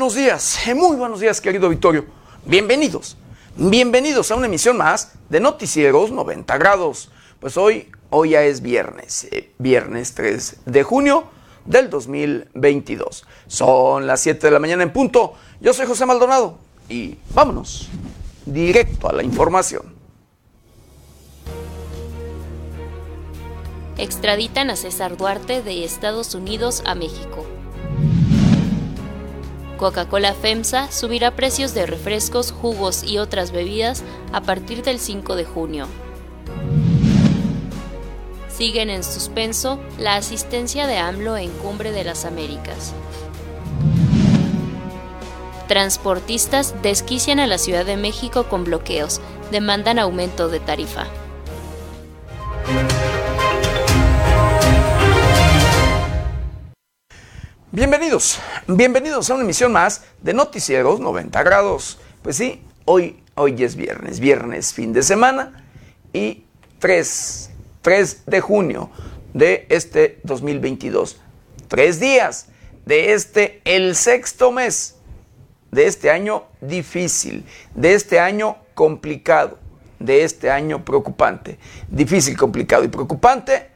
buenos días, eh, muy buenos días, querido Victorio. Bienvenidos, bienvenidos a una emisión más de Noticieros 90 grados. Pues hoy, hoy ya es viernes, eh, viernes 3 de junio del 2022. Son las 7 de la mañana en punto. Yo soy José Maldonado y vámonos directo a la información. Extraditan a César Duarte de Estados Unidos a México. Coca-Cola FEMSA subirá precios de refrescos, jugos y otras bebidas a partir del 5 de junio. Siguen en suspenso la asistencia de AMLO en Cumbre de las Américas. Transportistas desquician a la Ciudad de México con bloqueos, demandan aumento de tarifa. Bienvenidos, bienvenidos a una emisión más de Noticieros 90 grados. Pues sí, hoy, hoy es viernes, viernes fin de semana y 3, 3 de junio de este 2022. Tres días de este, el sexto mes de este año difícil, de este año complicado, de este año preocupante. Difícil, complicado y preocupante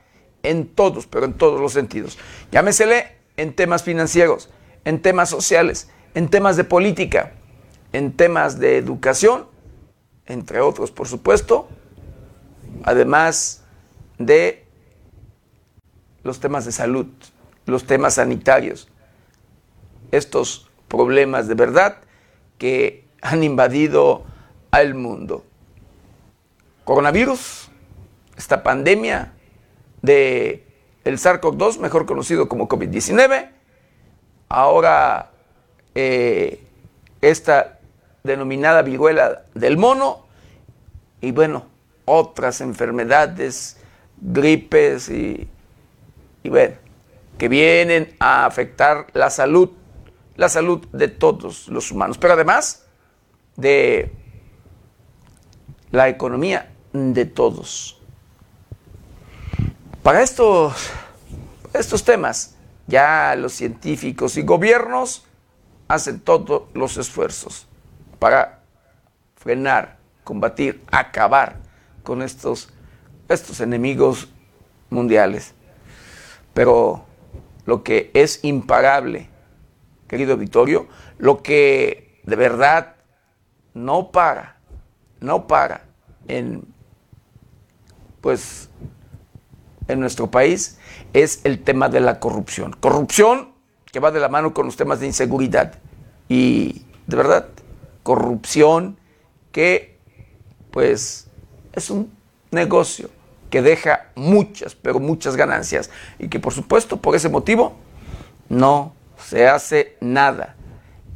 en todos, pero en todos los sentidos. Llámesele en temas financieros, en temas sociales, en temas de política, en temas de educación, entre otros, por supuesto, además de los temas de salud, los temas sanitarios, estos problemas de verdad que han invadido al mundo. Coronavirus, esta pandemia de el SARS-CoV-2, mejor conocido como COVID-19, ahora eh, esta denominada viruela del mono y bueno, otras enfermedades, gripes y, y bueno, que vienen a afectar la salud, la salud de todos los humanos, pero además de la economía de todos. Para estos, estos temas, ya los científicos y gobiernos hacen todos los esfuerzos para frenar, combatir, acabar con estos, estos enemigos mundiales. Pero lo que es imparable, querido Vittorio, lo que de verdad no para, no para en pues en nuestro país es el tema de la corrupción. Corrupción que va de la mano con los temas de inseguridad. Y de verdad, corrupción que pues es un negocio que deja muchas, pero muchas ganancias y que por supuesto por ese motivo no se hace nada,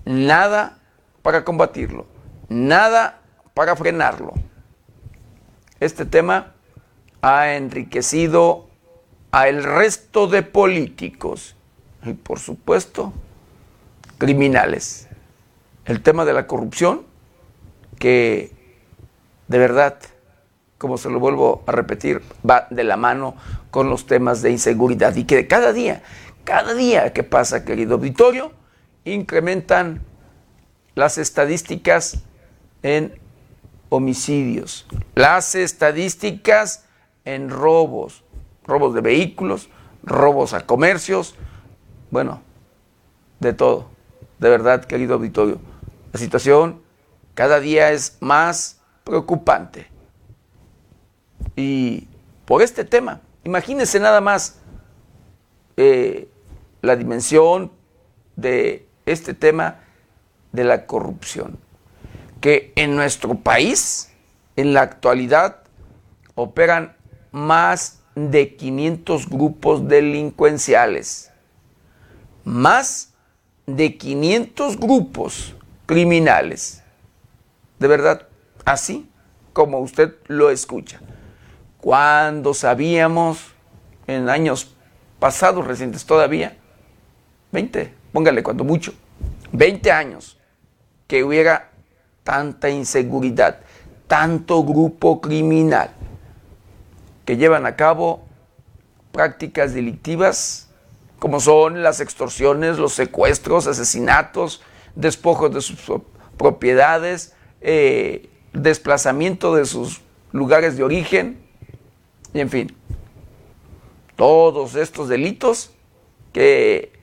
nada para combatirlo, nada para frenarlo. Este tema ha enriquecido a el resto de políticos y por supuesto criminales. El tema de la corrupción que de verdad, como se lo vuelvo a repetir, va de la mano con los temas de inseguridad y que cada día, cada día que pasa, querido auditorio, incrementan las estadísticas en homicidios, las estadísticas en robos, robos de vehículos, robos a comercios, bueno, de todo. De verdad, querido auditorio, la situación cada día es más preocupante. Y por este tema, imagínense nada más eh, la dimensión de este tema de la corrupción, que en nuestro país, en la actualidad, operan más de 500 grupos delincuenciales, más de 500 grupos criminales. De verdad, así como usted lo escucha. Cuando sabíamos en años pasados, recientes todavía, 20, póngale cuando mucho, 20 años, que hubiera tanta inseguridad, tanto grupo criminal que llevan a cabo prácticas delictivas como son las extorsiones, los secuestros, asesinatos, despojo de sus propiedades, eh, desplazamiento de sus lugares de origen, y en fin, todos estos delitos que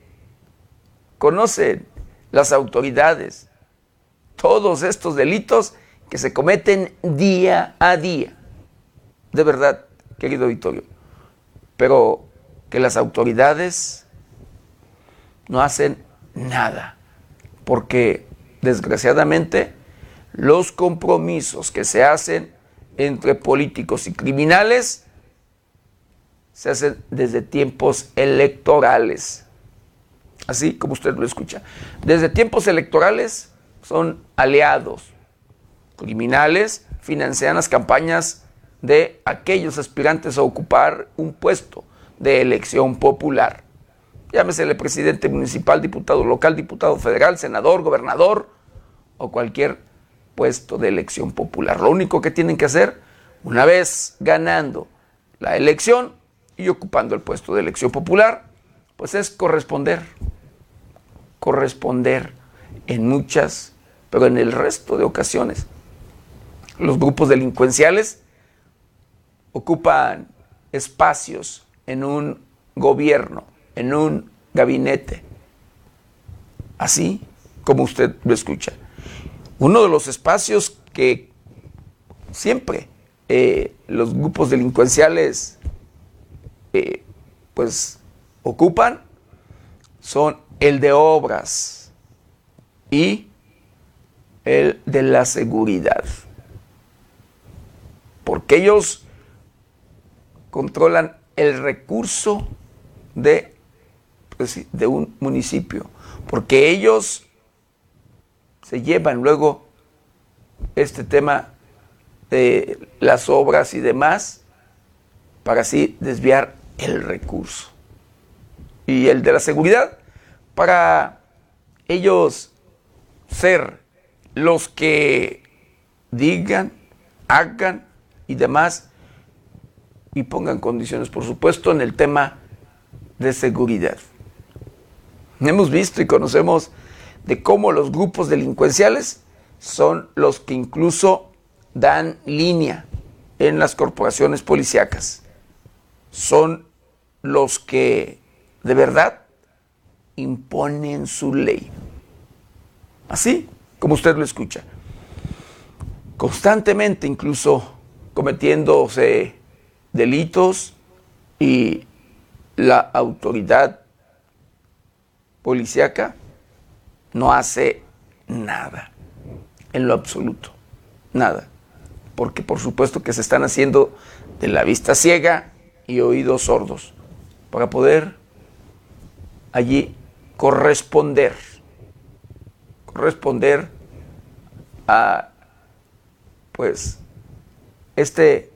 conocen las autoridades, todos estos delitos que se cometen día a día. De verdad, querido Vittorio. Pero que las autoridades no hacen nada. Porque desgraciadamente los compromisos que se hacen entre políticos y criminales se hacen desde tiempos electorales. Así como usted lo escucha. Desde tiempos electorales son aliados. Criminales financian las campañas de aquellos aspirantes a ocupar un puesto de elección popular. Llámesele presidente municipal, diputado local, diputado federal, senador, gobernador o cualquier puesto de elección popular. Lo único que tienen que hacer, una vez ganando la elección y ocupando el puesto de elección popular, pues es corresponder. Corresponder en muchas, pero en el resto de ocasiones. Los grupos delincuenciales ocupan espacios en un gobierno, en un gabinete, así como usted lo escucha. Uno de los espacios que siempre eh, los grupos delincuenciales eh, pues ocupan son el de obras y el de la seguridad. Porque ellos controlan el recurso de, pues, de un municipio, porque ellos se llevan luego este tema de las obras y demás para así desviar el recurso. Y el de la seguridad para ellos ser los que digan, hagan y demás y pongan condiciones, por supuesto, en el tema de seguridad. Hemos visto y conocemos de cómo los grupos delincuenciales son los que incluso dan línea en las corporaciones policíacas. Son los que de verdad imponen su ley. Así como usted lo escucha. Constantemente incluso cometiéndose delitos y la autoridad policíaca no hace nada, en lo absoluto, nada. Porque por supuesto que se están haciendo de la vista ciega y oídos sordos para poder allí corresponder, corresponder a pues este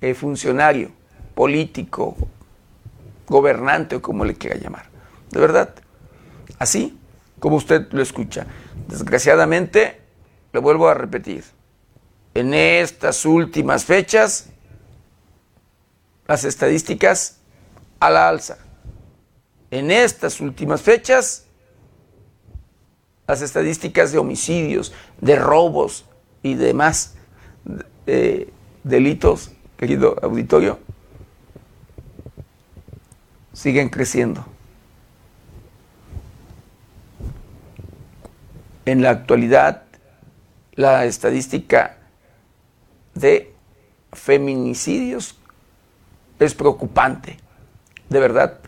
eh, funcionario, político, gobernante o como le quiera llamar. De verdad, así como usted lo escucha. Desgraciadamente, lo vuelvo a repetir, en estas últimas fechas, las estadísticas a la alza. En estas últimas fechas, las estadísticas de homicidios, de robos y demás eh, delitos querido auditorio, siguen creciendo. En la actualidad, la estadística de feminicidios es preocupante, de verdad.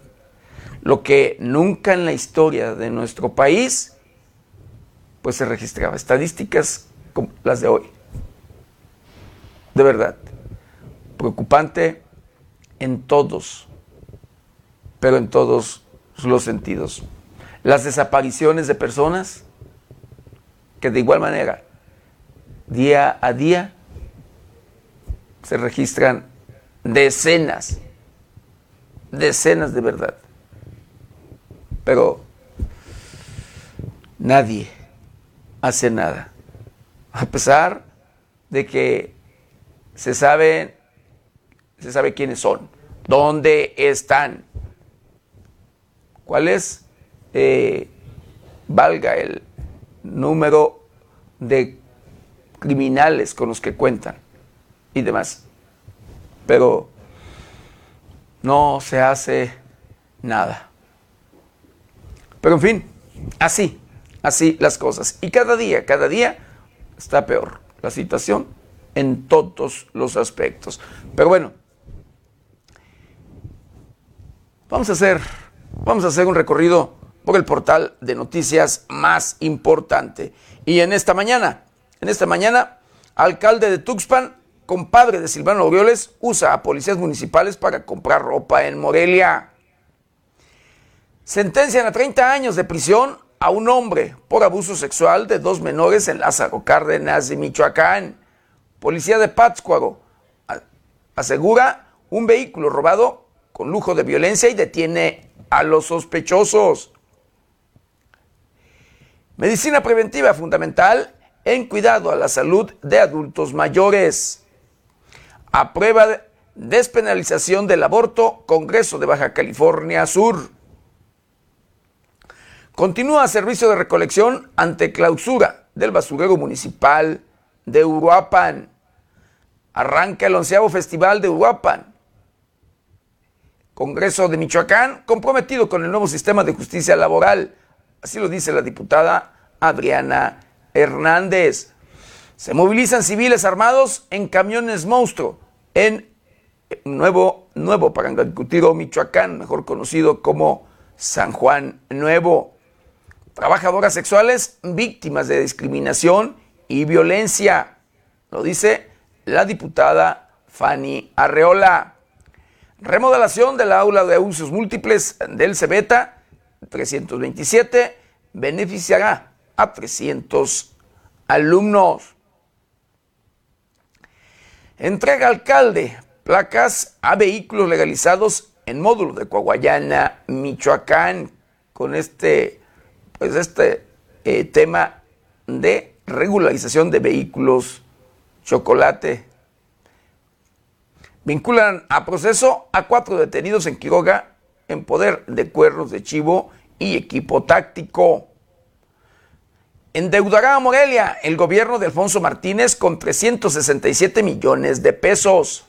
Lo que nunca en la historia de nuestro país pues se registraba. Estadísticas como las de hoy. De verdad preocupante en todos, pero en todos los sentidos. Las desapariciones de personas que de igual manera, día a día, se registran decenas, decenas de verdad. Pero nadie hace nada. A pesar de que se sabe se sabe quiénes son, dónde están, cuál es, eh, valga el, número de criminales con los que cuentan y demás. Pero no se hace nada. Pero en fin, así, así las cosas. Y cada día, cada día está peor la situación en todos los aspectos. Pero bueno, vamos a hacer, vamos a hacer un recorrido por el portal de noticias más importante. Y en esta mañana, en esta mañana, alcalde de Tuxpan, compadre de Silvano Orioles, usa a policías municipales para comprar ropa en Morelia. Sentencian a 30 años de prisión a un hombre por abuso sexual de dos menores en Lázaro Cárdenas de Michoacán. Policía de Pátzcuaro asegura un vehículo robado con lujo de violencia y detiene a los sospechosos. Medicina preventiva fundamental en cuidado a la salud de adultos mayores. Aprueba despenalización del aborto, Congreso de Baja California Sur. Continúa servicio de recolección ante clausura del basurero municipal de Uruapan. Arranca el onceavo festival de Uruapan. Congreso de Michoacán comprometido con el nuevo sistema de justicia laboral. Así lo dice la diputada Adriana Hernández. Se movilizan civiles armados en camiones monstruo en Nuevo, Nuevo Parangalcutiro, Michoacán, mejor conocido como San Juan Nuevo. Trabajadoras sexuales víctimas de discriminación y violencia. Lo dice la diputada Fanny Arreola. Remodelación del aula de usos múltiples del Cebeta 327 beneficiará a 300 alumnos. Entrega alcalde placas a vehículos legalizados en módulo de Coahuayana, Michoacán, con este, pues este eh, tema de regularización de vehículos chocolate. Vinculan a proceso a cuatro detenidos en Quiroga en poder de cuernos de chivo y equipo táctico. Endeudará a Morelia el gobierno de Alfonso Martínez con 367 millones de pesos.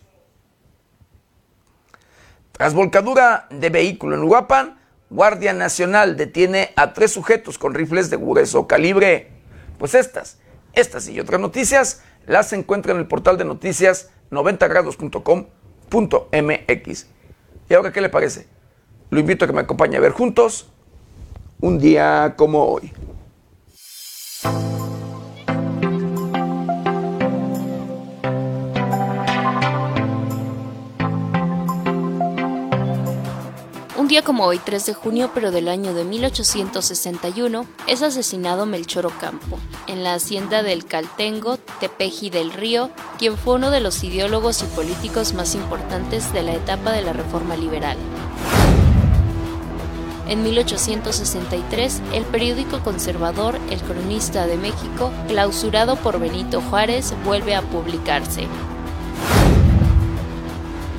Tras volcadura de vehículo en Uruapan, Guardia Nacional detiene a tres sujetos con rifles de grueso calibre. Pues estas, estas y otras noticias las encuentran en el portal de noticias 90grados.com.mx. ¿Y ahora qué le parece? Lo invito a que me acompañe a ver juntos un día como hoy. Día como hoy, 3 de junio, pero del año de 1861, es asesinado Melchor Ocampo, en la hacienda del Caltengo, Tepeji del Río, quien fue uno de los ideólogos y políticos más importantes de la etapa de la Reforma Liberal. En 1863, el periódico conservador El Cronista de México, clausurado por Benito Juárez, vuelve a publicarse.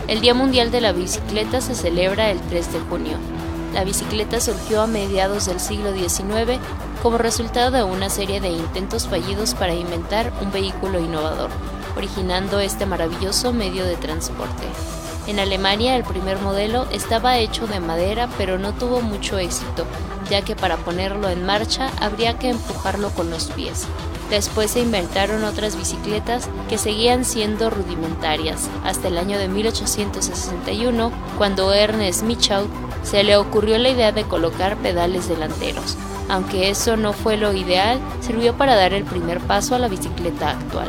El Día Mundial de la Bicicleta se celebra el 3 de junio. La bicicleta surgió a mediados del siglo XIX como resultado de una serie de intentos fallidos para inventar un vehículo innovador, originando este maravilloso medio de transporte. En Alemania el primer modelo estaba hecho de madera pero no tuvo mucho éxito, ya que para ponerlo en marcha habría que empujarlo con los pies. Después se inventaron otras bicicletas que seguían siendo rudimentarias, hasta el año de 1861, cuando Ernest Michaud se le ocurrió la idea de colocar pedales delanteros. Aunque eso no fue lo ideal, sirvió para dar el primer paso a la bicicleta actual.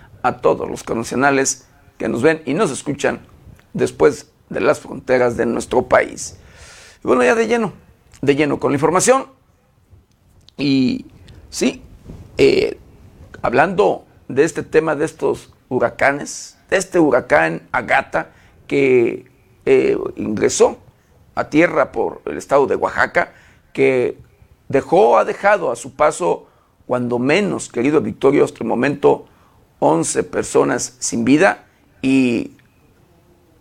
a todos los connacionales que nos ven y nos escuchan después de las fronteras de nuestro país. Y bueno, ya de lleno, de lleno con la información. Y sí, eh, hablando de este tema de estos huracanes, de este huracán Agata que eh, ingresó a tierra por el estado de Oaxaca, que dejó, ha dejado a su paso, cuando menos, querido Victorio, hasta el momento, 11 personas sin vida y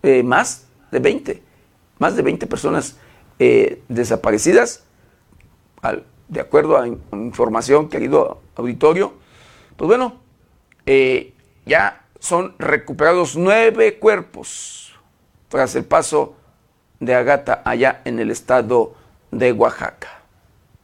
eh, más de 20, más de 20 personas eh, desaparecidas, de acuerdo a información, querido auditorio. Pues bueno, eh, ya son recuperados nueve cuerpos tras el paso de Agata allá en el estado de Oaxaca.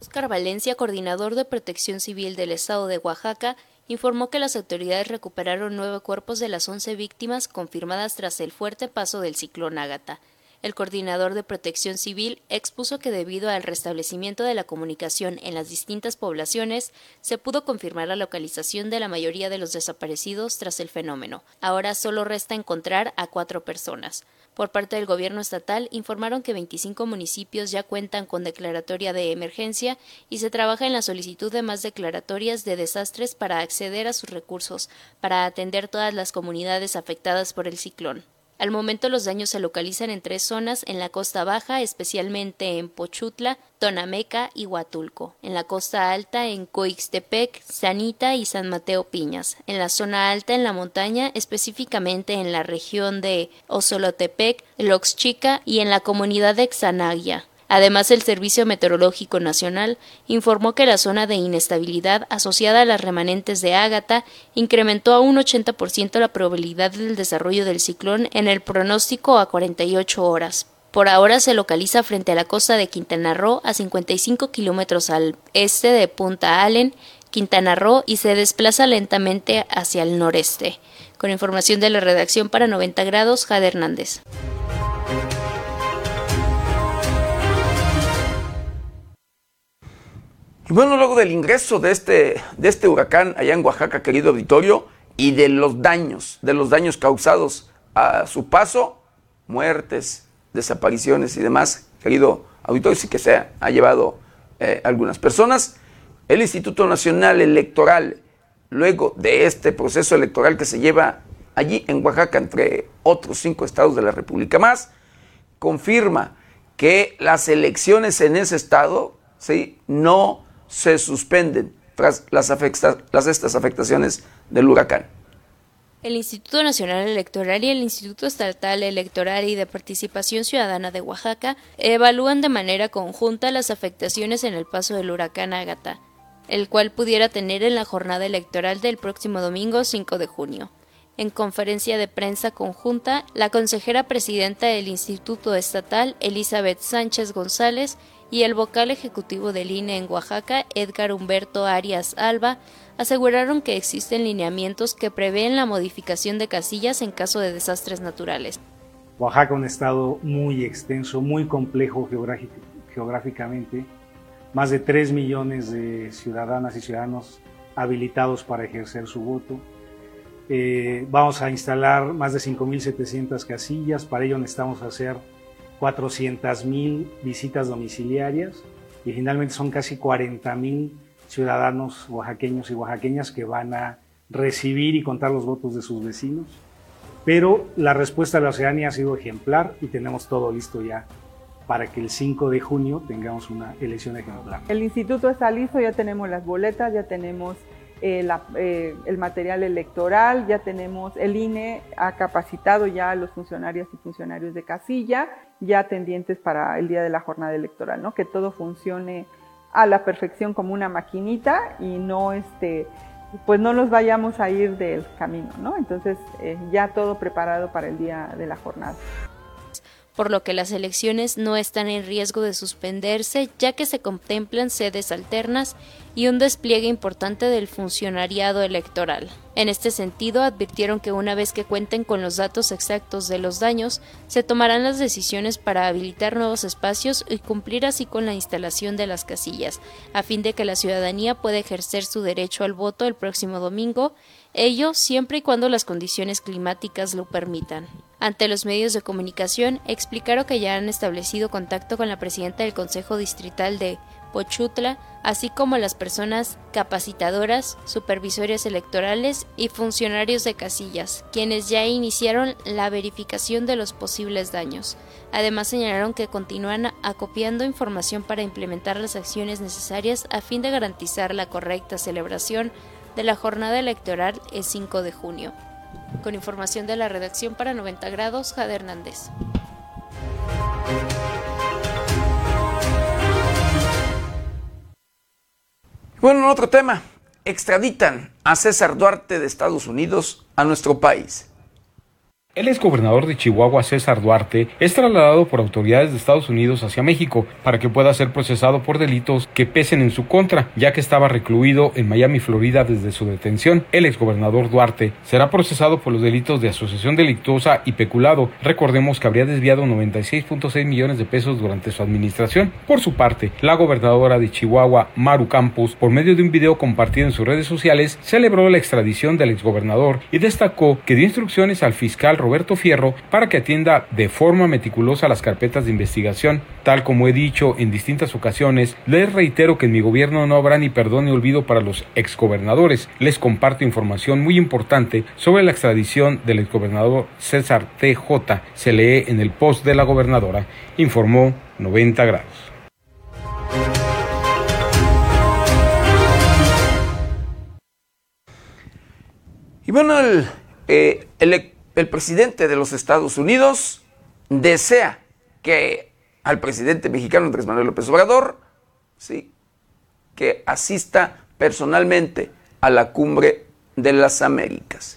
Oscar Valencia, coordinador de Protección Civil del estado de Oaxaca, informó que las autoridades recuperaron nueve cuerpos de las once víctimas confirmadas tras el fuerte paso del ciclón Ágata. El coordinador de Protección Civil expuso que debido al restablecimiento de la comunicación en las distintas poblaciones, se pudo confirmar la localización de la mayoría de los desaparecidos tras el fenómeno. Ahora solo resta encontrar a cuatro personas. Por parte del gobierno estatal informaron que 25 municipios ya cuentan con declaratoria de emergencia y se trabaja en la solicitud de más declaratorias de desastres para acceder a sus recursos, para atender todas las comunidades afectadas por el ciclón. Al momento los daños se localizan en tres zonas en la costa baja, especialmente en Pochutla, Tonameca y Huatulco. En la costa alta en Coixtepec, Sanita y San Mateo Piñas. En la zona alta en la montaña, específicamente en la región de Osolotepec, Loxchica y en la comunidad de Xanaglia. Además, el Servicio Meteorológico Nacional informó que la zona de inestabilidad asociada a las remanentes de Ágata incrementó a un 80% la probabilidad del desarrollo del ciclón en el pronóstico a 48 horas. Por ahora se localiza frente a la costa de Quintana Roo, a 55 kilómetros al este de Punta Allen, Quintana Roo, y se desplaza lentamente hacia el noreste. Con información de la redacción para 90 grados, Jade Hernández. Y bueno, luego del ingreso de este, de este huracán allá en Oaxaca, querido auditorio, y de los daños, de los daños causados a su paso, muertes, desapariciones y demás, querido auditorio, sí que se ha, llevado eh, algunas personas, el Instituto Nacional Electoral, luego de este proceso electoral que se lleva allí en Oaxaca, entre otros cinco estados de la República más, confirma que las elecciones en ese estado ¿sí? no se suspenden tras las, las estas afectaciones del huracán. El Instituto Nacional Electoral y el Instituto Estatal Electoral y de Participación Ciudadana de Oaxaca evalúan de manera conjunta las afectaciones en el paso del huracán Ágata, el cual pudiera tener en la jornada electoral del próximo domingo 5 de junio. En conferencia de prensa conjunta, la consejera presidenta del Instituto Estatal, Elizabeth Sánchez González, y el vocal ejecutivo del INE en Oaxaca, Edgar Humberto Arias Alba, aseguraron que existen lineamientos que prevén la modificación de casillas en caso de desastres naturales. Oaxaca un estado muy extenso, muy complejo geográficamente, más de 3 millones de ciudadanas y ciudadanos habilitados para ejercer su voto. Eh, vamos a instalar más de 5.700 casillas, para ello necesitamos hacer 400 mil visitas domiciliarias y finalmente son casi 40 mil ciudadanos oaxaqueños y oaxaqueñas que van a recibir y contar los votos de sus vecinos. Pero la respuesta de la ciudadanía ha sido ejemplar y tenemos todo listo ya para que el 5 de junio tengamos una elección ejemplar. El instituto está listo, ya tenemos las boletas, ya tenemos eh, eh, el material electoral, ya tenemos, el INE ha capacitado ya a los funcionarios y funcionarios de casilla, ya tendientes para el día de la jornada electoral, ¿no? Que todo funcione a la perfección como una maquinita y no este pues no nos vayamos a ir del camino, ¿no? Entonces eh, ya todo preparado para el día de la jornada por lo que las elecciones no están en riesgo de suspenderse ya que se contemplan sedes alternas y un despliegue importante del funcionariado electoral. En este sentido, advirtieron que una vez que cuenten con los datos exactos de los daños, se tomarán las decisiones para habilitar nuevos espacios y cumplir así con la instalación de las casillas, a fin de que la ciudadanía pueda ejercer su derecho al voto el próximo domingo ello siempre y cuando las condiciones climáticas lo permitan. Ante los medios de comunicación, explicaron que ya han establecido contacto con la presidenta del Consejo Distrital de Pochutla, así como las personas capacitadoras, supervisores electorales y funcionarios de casillas, quienes ya iniciaron la verificación de los posibles daños. Además señalaron que continúan acopiando información para implementar las acciones necesarias a fin de garantizar la correcta celebración de la jornada electoral el 5 de junio. Con información de la redacción para 90 grados, Jade Hernández. Bueno, en otro tema, extraditan a César Duarte de Estados Unidos a nuestro país. El exgobernador de Chihuahua, César Duarte, es trasladado por autoridades de Estados Unidos hacia México para que pueda ser procesado por delitos que pesen en su contra, ya que estaba recluido en Miami, Florida, desde su detención. El exgobernador Duarte será procesado por los delitos de asociación delictuosa y peculado. Recordemos que habría desviado 96.6 millones de pesos durante su administración. Por su parte, la gobernadora de Chihuahua, Maru Campos, por medio de un video compartido en sus redes sociales, celebró la extradición del exgobernador y destacó que dio instrucciones al fiscal Roberto Fierro para que atienda de forma meticulosa las carpetas de investigación. Tal como he dicho en distintas ocasiones, les reitero que en mi gobierno no habrá ni perdón ni olvido para los exgobernadores. Les comparto información muy importante sobre la extradición del exgobernador César TJ. Se lee en el post de la gobernadora, informó 90 grados. Y bueno, el, eh, el el presidente de los Estados Unidos desea que al presidente mexicano Andrés Manuel López Obrador, sí, que asista personalmente a la cumbre de las Américas.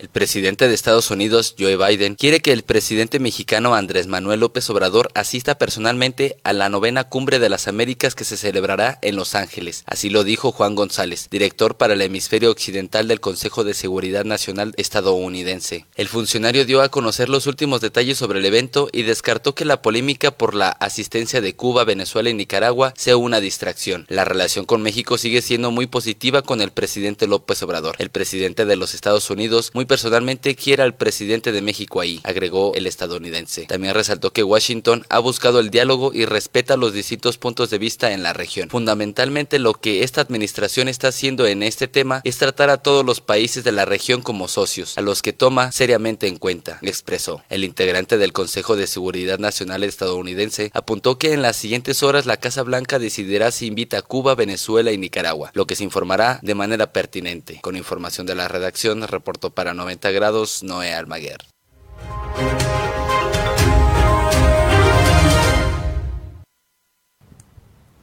El presidente de Estados Unidos, Joe Biden, quiere que el presidente mexicano Andrés Manuel López Obrador asista personalmente a la novena cumbre de las Américas que se celebrará en Los Ángeles. Así lo dijo Juan González, director para el hemisferio occidental del Consejo de Seguridad Nacional estadounidense. El funcionario dio a conocer los últimos detalles sobre el evento y descartó que la polémica por la asistencia de Cuba, Venezuela y Nicaragua sea una distracción. La relación con México sigue siendo muy positiva con el presidente López Obrador. El presidente de los Estados Unidos muy personalmente quiere al presidente de México ahí, agregó el estadounidense. También resaltó que Washington ha buscado el diálogo y respeta los distintos puntos de vista en la región. Fundamentalmente lo que esta administración está haciendo en este tema es tratar a todos los países de la región como socios, a los que toma seriamente en cuenta, expresó. El integrante del Consejo de Seguridad Nacional estadounidense apuntó que en las siguientes horas la Casa Blanca decidirá si invita a Cuba, Venezuela y Nicaragua, lo que se informará de manera pertinente. Con información de la redacción, reportó para 90 grados Noé Almaguer.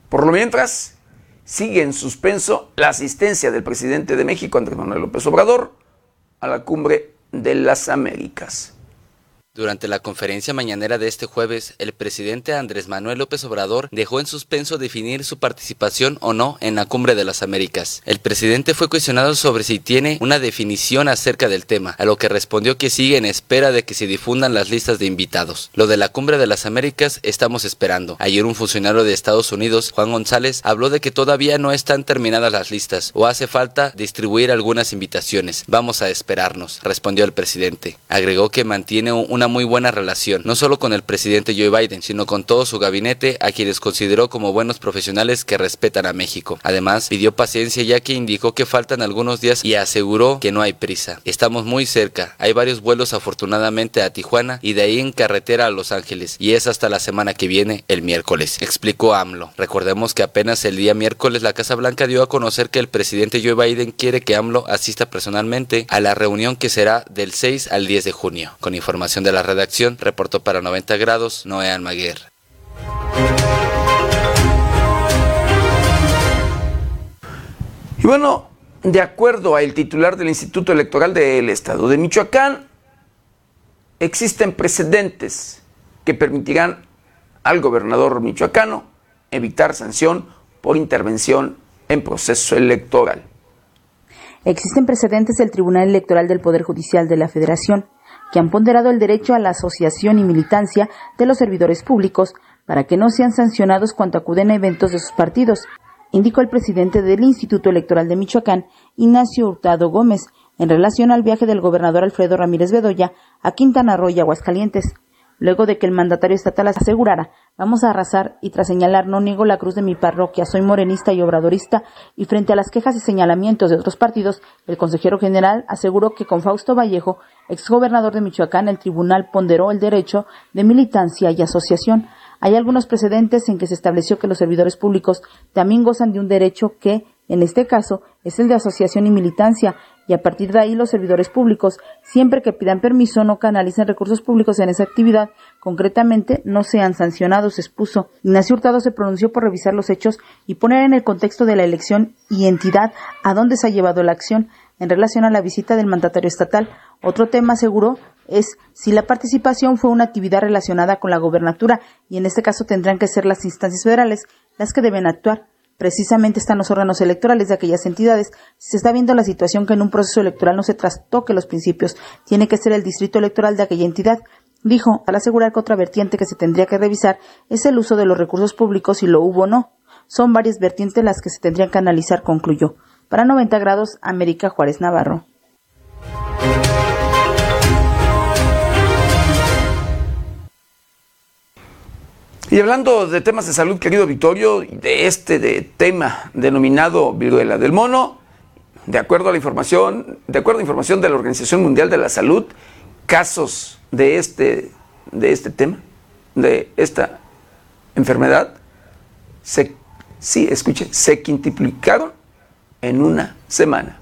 Por lo mientras, sigue en suspenso la asistencia del presidente de México, Andrés Manuel López Obrador, a la cumbre de las Américas. Durante la conferencia mañanera de este jueves, el presidente Andrés Manuel López Obrador dejó en suspenso definir su participación o no en la Cumbre de las Américas. El presidente fue cuestionado sobre si tiene una definición acerca del tema, a lo que respondió que sigue en espera de que se difundan las listas de invitados. Lo de la Cumbre de las Américas estamos esperando. Ayer un funcionario de Estados Unidos, Juan González, habló de que todavía no están terminadas las listas o hace falta distribuir algunas invitaciones. Vamos a esperarnos, respondió el presidente. Agregó que mantiene una muy buena relación, no solo con el presidente Joe Biden, sino con todo su gabinete, a quienes consideró como buenos profesionales que respetan a México. Además, pidió paciencia ya que indicó que faltan algunos días y aseguró que no hay prisa. Estamos muy cerca, hay varios vuelos afortunadamente a Tijuana y de ahí en carretera a Los Ángeles, y es hasta la semana que viene, el miércoles, explicó AMLO. Recordemos que apenas el día miércoles la Casa Blanca dio a conocer que el presidente Joe Biden quiere que AMLO asista personalmente a la reunión que será del 6 al 10 de junio. Con información de la la redacción, reportó para 90 grados Noé Almaguer. Y bueno, de acuerdo al titular del Instituto Electoral del Estado de Michoacán, existen precedentes que permitirán al gobernador michoacano evitar sanción por intervención en proceso electoral. Existen precedentes del Tribunal Electoral del Poder Judicial de la Federación que han ponderado el derecho a la asociación y militancia de los servidores públicos para que no sean sancionados cuando acuden a eventos de sus partidos, indicó el presidente del Instituto Electoral de Michoacán, Ignacio Hurtado Gómez, en relación al viaje del gobernador Alfredo Ramírez Bedoya a Quintana Roo y Aguascalientes. Luego de que el mandatario estatal asegurara, vamos a arrasar y tras señalar no niego la cruz de mi parroquia, soy morenista y obradorista, y frente a las quejas y señalamientos de otros partidos, el consejero general aseguró que con Fausto Vallejo, exgobernador de Michoacán, el tribunal ponderó el derecho de militancia y asociación. Hay algunos precedentes en que se estableció que los servidores públicos también gozan de un derecho que, en este caso, es el de asociación y militancia, y a partir de ahí los servidores públicos, siempre que pidan permiso, no canalicen recursos públicos en esa actividad, concretamente no sean sancionados, expuso. Ignacio Hurtado se pronunció por revisar los hechos y poner en el contexto de la elección y entidad a dónde se ha llevado la acción en relación a la visita del mandatario estatal. Otro tema, aseguró, es si la participación fue una actividad relacionada con la gobernatura y en este caso tendrán que ser las instancias federales las que deben actuar precisamente están los órganos electorales de aquellas entidades. Se está viendo la situación que en un proceso electoral no se trastoque los principios, tiene que ser el distrito electoral de aquella entidad. Dijo, al asegurar que otra vertiente que se tendría que revisar es el uso de los recursos públicos, si lo hubo o no. Son varias vertientes las que se tendrían que analizar, concluyó. Para 90 grados, América Juárez Navarro. Y hablando de temas de salud, querido Victorio, de este de tema denominado viruela del mono, de acuerdo a la información, de acuerdo a información de la Organización Mundial de la Salud, casos de este, de este tema, de esta enfermedad, se, sí, escuche, se quintuplicaron en una semana.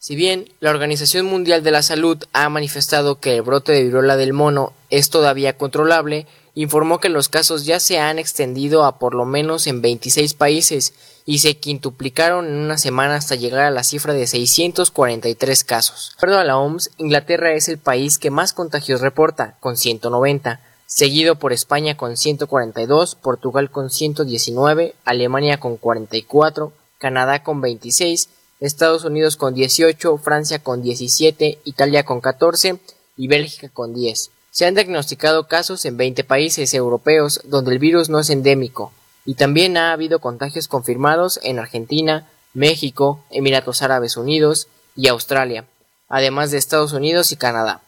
Si bien la Organización Mundial de la Salud ha manifestado que el brote de viruela del mono es todavía controlable, informó que los casos ya se han extendido a por lo menos en 26 países y se quintuplicaron en una semana hasta llegar a la cifra de 643 casos. De acuerdo a la OMS, Inglaterra es el país que más contagios reporta, con 190, seguido por España con 142, Portugal con 119, Alemania con 44, Canadá con 26, Estados Unidos con 18, Francia con 17, Italia con 14 y Bélgica con 10. Se han diagnosticado casos en 20 países europeos donde el virus no es endémico, y también ha habido contagios confirmados en Argentina, México, Emiratos Árabes Unidos y Australia, además de Estados Unidos y Canadá.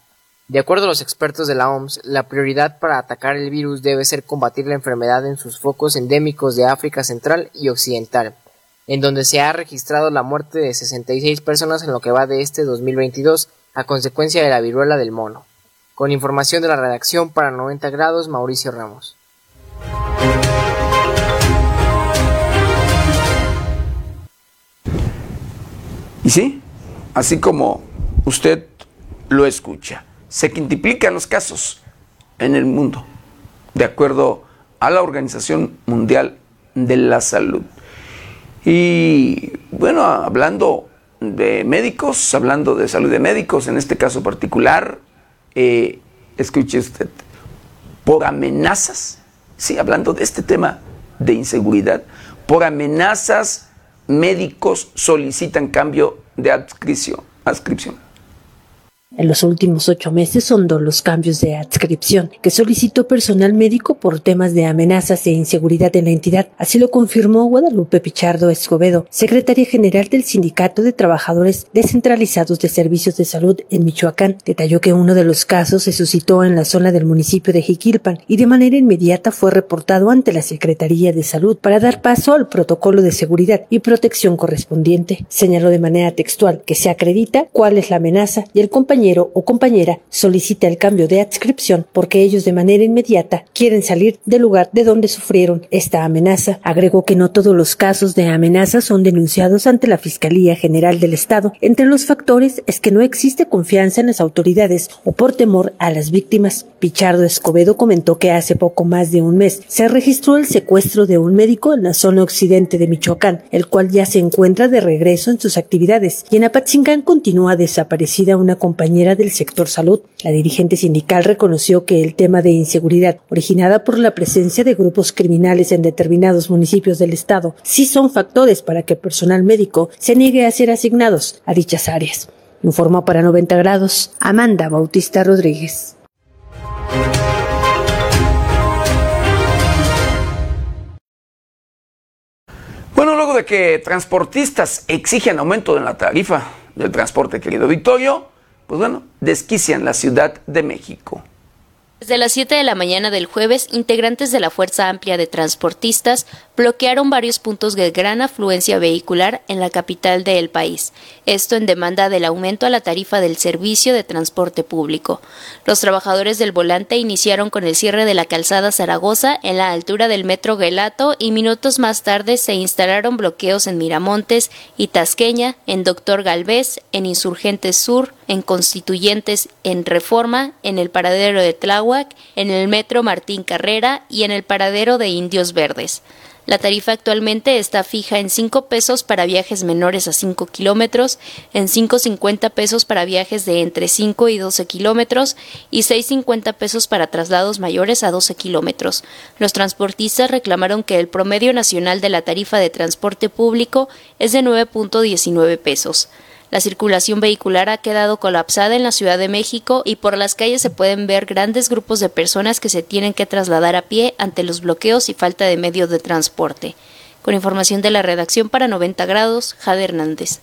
De acuerdo a los expertos de la OMS, la prioridad para atacar el virus debe ser combatir la enfermedad en sus focos endémicos de África Central y Occidental, en donde se ha registrado la muerte de 66 personas en lo que va de este 2022 a consecuencia de la viruela del mono. Con información de la redacción para 90 grados, Mauricio Ramos. Y sí, así como usted lo escucha, se quintuplican los casos en el mundo, de acuerdo a la Organización Mundial de la Salud. Y bueno, hablando de médicos, hablando de salud de médicos, en este caso particular, eh, escuche usted, por amenazas, sí, hablando de este tema de inseguridad, por amenazas médicos solicitan cambio de adscripción. adscripción. En los últimos ocho meses son dos los cambios de adscripción que solicitó personal médico por temas de amenazas e inseguridad en la entidad. Así lo confirmó Guadalupe Pichardo Escobedo, secretaria general del Sindicato de Trabajadores Descentralizados de Servicios de Salud en Michoacán. Detalló que uno de los casos se suscitó en la zona del municipio de Jiquilpan y de manera inmediata fue reportado ante la Secretaría de Salud para dar paso al protocolo de seguridad y protección correspondiente. Señaló de manera textual que se acredita cuál es la amenaza y el compañero o compañera solicita el cambio de adscripción porque ellos de manera inmediata quieren salir del lugar de donde sufrieron esta amenaza. Agregó que no todos los casos de amenaza son denunciados ante la Fiscalía General del Estado. Entre los factores es que no existe confianza en las autoridades o por temor a las víctimas. Pichardo Escobedo comentó que hace poco más de un mes se registró el secuestro de un médico en la zona occidente de Michoacán, el cual ya se encuentra de regreso en sus actividades, y en Apatzingán continúa desaparecida una compañía del sector salud. La dirigente sindical reconoció que el tema de inseguridad originada por la presencia de grupos criminales en determinados municipios del estado sí son factores para que personal médico se niegue a ser asignados a dichas áreas. Informó para 90 grados Amanda Bautista Rodríguez. Bueno, luego de que transportistas exigen aumento en la tarifa del transporte, querido Victorio, pues bueno, desquician la Ciudad de México. Desde las 7 de la mañana del jueves, integrantes de la Fuerza Amplia de Transportistas bloquearon varios puntos de gran afluencia vehicular en la capital del país, esto en demanda del aumento a la tarifa del servicio de transporte público. Los trabajadores del volante iniciaron con el cierre de la calzada Zaragoza en la altura del metro Gelato y minutos más tarde se instalaron bloqueos en Miramontes y Tasqueña, en Doctor Galvez, en Insurgentes Sur, en Constituyentes, en Reforma, en el paradero de Tláhuac, en el metro Martín Carrera y en el paradero de Indios Verdes. La tarifa actualmente está fija en 5 pesos para viajes menores a 5 kilómetros, en 5.50 pesos para viajes de entre 5 y 12 kilómetros y 6.50 pesos para traslados mayores a 12 kilómetros. Los transportistas reclamaron que el promedio nacional de la tarifa de transporte público es de 9.19 pesos. La circulación vehicular ha quedado colapsada en la Ciudad de México y por las calles se pueden ver grandes grupos de personas que se tienen que trasladar a pie ante los bloqueos y falta de medios de transporte. Con información de la redacción para 90 grados, Jade Hernández.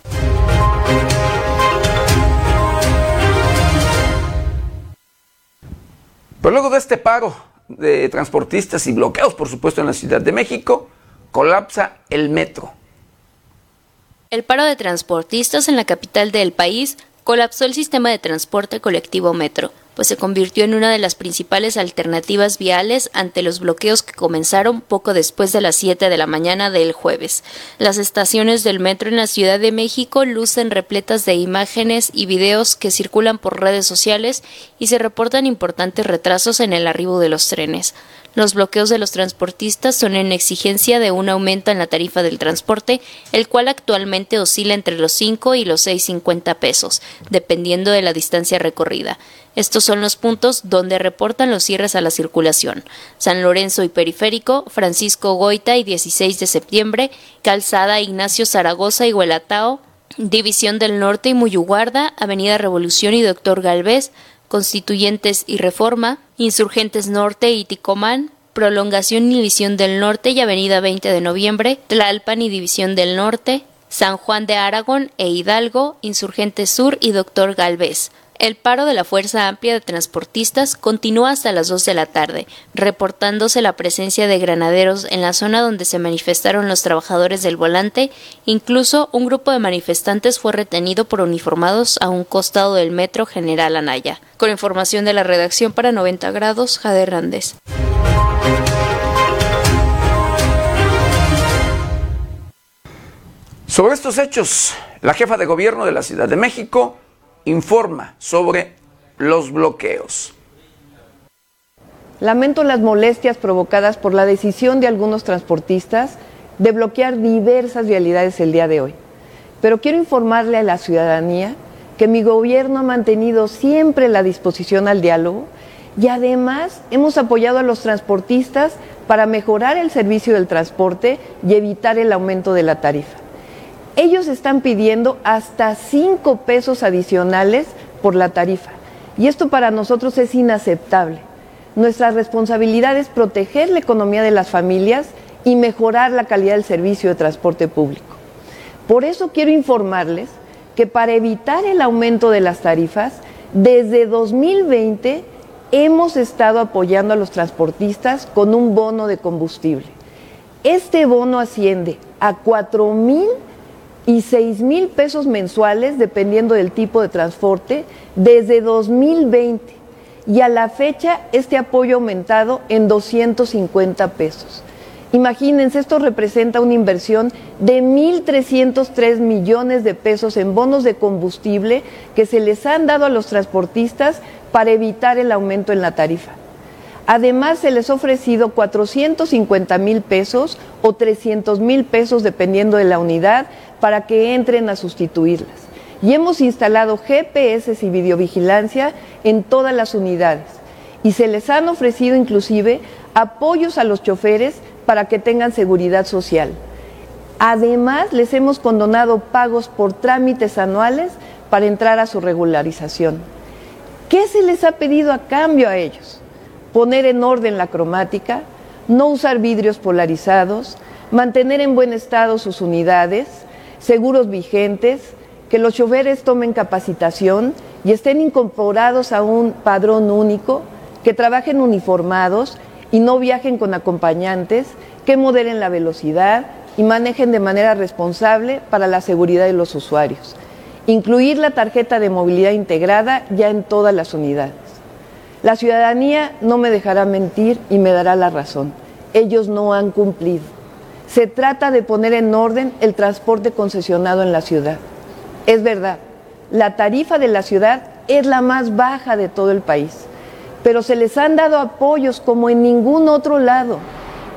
Pero luego de este paro de transportistas y bloqueos, por supuesto, en la Ciudad de México, colapsa el metro. El paro de transportistas en la capital del país colapsó el sistema de transporte colectivo metro, pues se convirtió en una de las principales alternativas viales ante los bloqueos que comenzaron poco después de las 7 de la mañana del jueves. Las estaciones del metro en la Ciudad de México lucen repletas de imágenes y videos que circulan por redes sociales y se reportan importantes retrasos en el arribo de los trenes. Los bloqueos de los transportistas son en exigencia de un aumento en la tarifa del transporte, el cual actualmente oscila entre los 5 y los 6.50 pesos, dependiendo de la distancia recorrida. Estos son los puntos donde reportan los cierres a la circulación. San Lorenzo y Periférico, Francisco Goita y 16 de septiembre, Calzada Ignacio Zaragoza y Huelatao, División del Norte y Muyuguarda, Avenida Revolución y Doctor Galvez, Constituyentes y Reforma, Insurgentes Norte y Ticomán, Prolongación y División del Norte y Avenida 20 de Noviembre, Tlalpan y División del Norte, San Juan de Aragón e Hidalgo, Insurgentes Sur y Doctor Galvez. El paro de la Fuerza Amplia de Transportistas continúa hasta las 2 de la tarde, reportándose la presencia de granaderos en la zona donde se manifestaron los trabajadores del volante. Incluso un grupo de manifestantes fue retenido por uniformados a un costado del metro General Anaya. Con información de la redacción para 90 grados, Jade Hernández. Sobre estos hechos, la jefa de gobierno de la Ciudad de México informa sobre los bloqueos. Lamento las molestias provocadas por la decisión de algunos transportistas de bloquear diversas vialidades el día de hoy. Pero quiero informarle a la ciudadanía que mi gobierno ha mantenido siempre la disposición al diálogo y además hemos apoyado a los transportistas para mejorar el servicio del transporte y evitar el aumento de la tarifa. Ellos están pidiendo hasta cinco pesos adicionales por la tarifa. Y esto para nosotros es inaceptable. Nuestra responsabilidad es proteger la economía de las familias y mejorar la calidad del servicio de transporte público. Por eso quiero informarles que para evitar el aumento de las tarifas, desde 2020 hemos estado apoyando a los transportistas con un bono de combustible. Este bono asciende a 4 mil y 6 mil pesos mensuales dependiendo del tipo de transporte desde 2020 y a la fecha este apoyo ha aumentado en 250 pesos. Imagínense, esto representa una inversión de 1.303 millones de pesos en bonos de combustible que se les han dado a los transportistas para evitar el aumento en la tarifa. Además, se les ha ofrecido 450 mil pesos o 300 mil pesos, dependiendo de la unidad, para que entren a sustituirlas. Y hemos instalado GPS y videovigilancia en todas las unidades. Y se les han ofrecido inclusive apoyos a los choferes para que tengan seguridad social. Además, les hemos condonado pagos por trámites anuales para entrar a su regularización. ¿Qué se les ha pedido a cambio a ellos? poner en orden la cromática, no usar vidrios polarizados, mantener en buen estado sus unidades, seguros vigentes, que los choferes tomen capacitación y estén incorporados a un padrón único, que trabajen uniformados y no viajen con acompañantes, que moderen la velocidad y manejen de manera responsable para la seguridad de los usuarios. Incluir la tarjeta de movilidad integrada ya en todas las unidades. La ciudadanía no me dejará mentir y me dará la razón. Ellos no han cumplido. Se trata de poner en orden el transporte concesionado en la ciudad. Es verdad, la tarifa de la ciudad es la más baja de todo el país, pero se les han dado apoyos como en ningún otro lado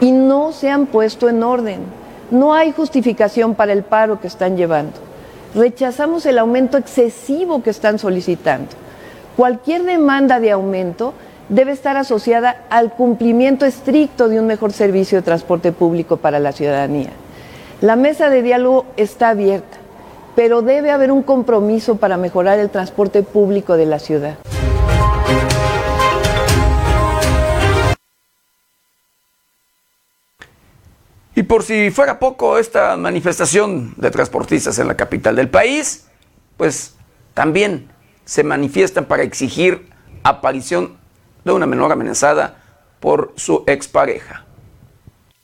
y no se han puesto en orden. No hay justificación para el paro que están llevando. Rechazamos el aumento excesivo que están solicitando. Cualquier demanda de aumento debe estar asociada al cumplimiento estricto de un mejor servicio de transporte público para la ciudadanía. La mesa de diálogo está abierta pero debe haber un compromiso para mejorar el transporte público de la ciudad. Y por si fuera poco esta manifestación de transportistas en la capital del país, pues también se manifiestan para exigir aparición de una menor amenazada por su expareja.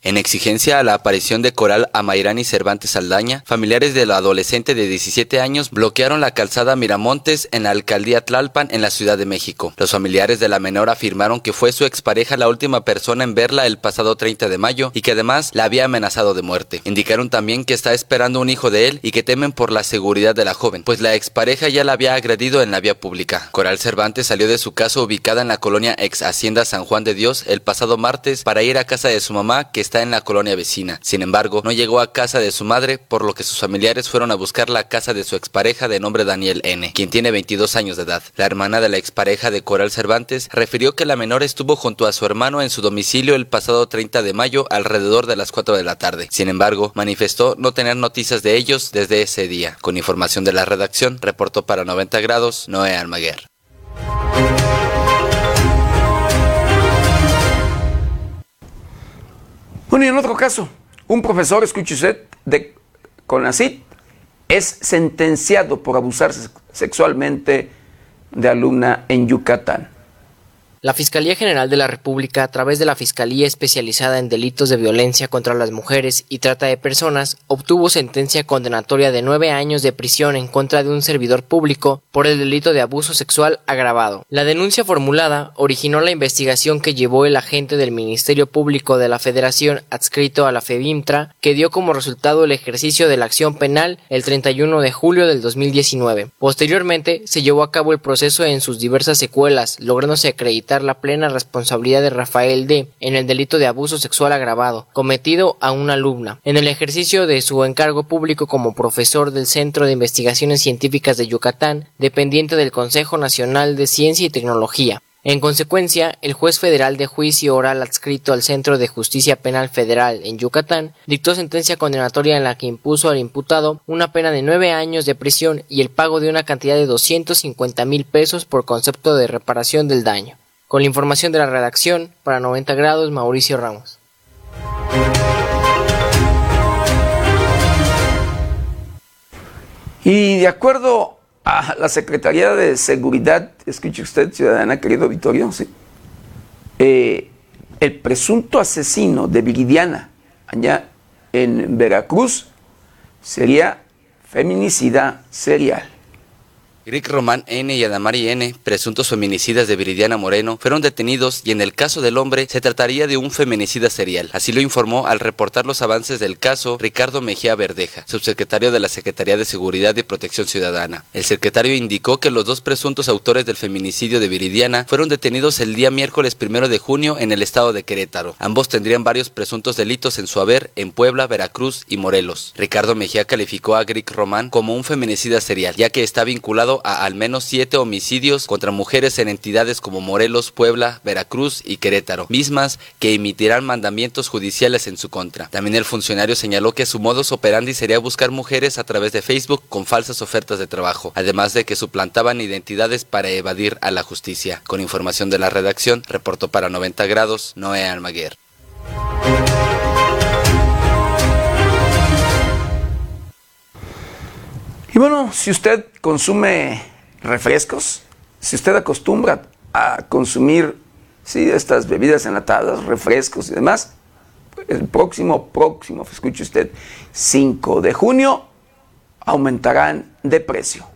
En exigencia a la aparición de Coral Amairani Cervantes Saldaña, familiares de la adolescente de 17 años bloquearon la calzada Miramontes en la alcaldía Tlalpan en la Ciudad de México. Los familiares de la menor afirmaron que fue su expareja la última persona en verla el pasado 30 de mayo y que además la había amenazado de muerte. Indicaron también que está esperando un hijo de él y que temen por la seguridad de la joven, pues la expareja ya la había agredido en la vía pública. Coral Cervantes salió de su casa ubicada en la colonia ex Hacienda San Juan de Dios el pasado martes para ir a casa de su mamá que está en la colonia vecina. Sin embargo, no llegó a casa de su madre, por lo que sus familiares fueron a buscar la casa de su expareja de nombre Daniel N., quien tiene 22 años de edad. La hermana de la expareja de Coral Cervantes refirió que la menor estuvo junto a su hermano en su domicilio el pasado 30 de mayo alrededor de las 4 de la tarde. Sin embargo, manifestó no tener noticias de ellos desde ese día. Con información de la redacción, reportó para 90 grados Noé Almaguer. Bueno, y en otro caso, un profesor, escuche usted, de CONACIT es sentenciado por abusar sexualmente de alumna en Yucatán. La Fiscalía General de la República, a través de la Fiscalía Especializada en Delitos de Violencia contra las Mujeres y Trata de Personas, obtuvo sentencia condenatoria de nueve años de prisión en contra de un servidor público por el delito de abuso sexual agravado. La denuncia formulada originó la investigación que llevó el agente del Ministerio Público de la Federación adscrito a la FEBIMTRA, que dio como resultado el ejercicio de la acción penal el 31 de julio del 2019. Posteriormente, se llevó a cabo el proceso en sus diversas secuelas, lográndose acreditar la plena responsabilidad de Rafael D. en el delito de abuso sexual agravado cometido a una alumna, en el ejercicio de su encargo público como profesor del Centro de Investigaciones Científicas de Yucatán, dependiente del Consejo Nacional de Ciencia y Tecnología. En consecuencia, el juez federal de juicio oral adscrito al Centro de Justicia Penal Federal en Yucatán dictó sentencia condenatoria en la que impuso al imputado una pena de nueve años de prisión y el pago de una cantidad de 250 mil pesos por concepto de reparación del daño. Con la información de la redacción, para 90 grados, Mauricio Ramos. Y de acuerdo a la Secretaría de Seguridad, escuche usted, ciudadana, querido Vittorio, ¿sí? Eh, el presunto asesino de Viridiana, allá en Veracruz, sería feminicida serial. Rick Román N. y Adamari N., presuntos feminicidas de Viridiana Moreno, fueron detenidos y en el caso del hombre se trataría de un feminicida serial. Así lo informó al reportar los avances del caso Ricardo Mejía Verdeja, subsecretario de la Secretaría de Seguridad y Protección Ciudadana. El secretario indicó que los dos presuntos autores del feminicidio de Viridiana fueron detenidos el día miércoles primero de junio en el estado de Querétaro. Ambos tendrían varios presuntos delitos en su haber en Puebla, Veracruz y Morelos. Ricardo Mejía calificó a Rick Román como un feminicida serial, ya que está vinculado a al menos siete homicidios contra mujeres en entidades como Morelos, Puebla, Veracruz y Querétaro, mismas que emitirán mandamientos judiciales en su contra. También el funcionario señaló que su modus operandi sería buscar mujeres a través de Facebook con falsas ofertas de trabajo, además de que suplantaban identidades para evadir a la justicia. Con información de la redacción, reportó para 90 grados Noé Almaguer. Y bueno, si usted consume refrescos, si usted acostumbra a consumir sí, estas bebidas enlatadas, refrescos y demás, el próximo, próximo, escuche usted, 5 de junio, aumentarán de precio.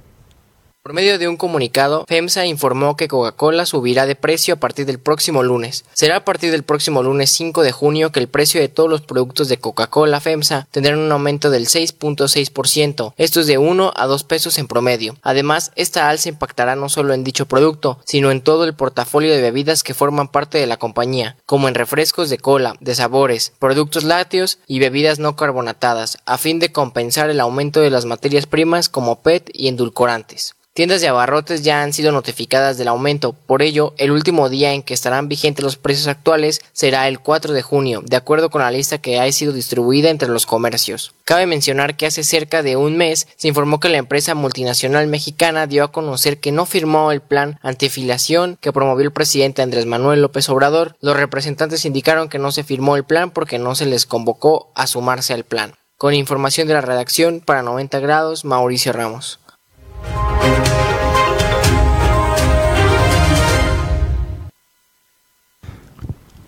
Por medio de un comunicado, FEMSA informó que Coca-Cola subirá de precio a partir del próximo lunes. Será a partir del próximo lunes 5 de junio que el precio de todos los productos de Coca-Cola FEMSA tendrán un aumento del 6.6%. Esto es de 1 a 2 pesos en promedio. Además, esta alza impactará no solo en dicho producto, sino en todo el portafolio de bebidas que forman parte de la compañía, como en refrescos de cola, de sabores, productos lácteos y bebidas no carbonatadas, a fin de compensar el aumento de las materias primas como PET y endulcorantes. Tiendas de abarrotes ya han sido notificadas del aumento, por ello, el último día en que estarán vigentes los precios actuales será el 4 de junio, de acuerdo con la lista que ha sido distribuida entre los comercios. Cabe mencionar que hace cerca de un mes se informó que la empresa multinacional mexicana dio a conocer que no firmó el plan antifiliación que promovió el presidente Andrés Manuel López Obrador. Los representantes indicaron que no se firmó el plan porque no se les convocó a sumarse al plan. Con información de la redacción para 90 grados, Mauricio Ramos.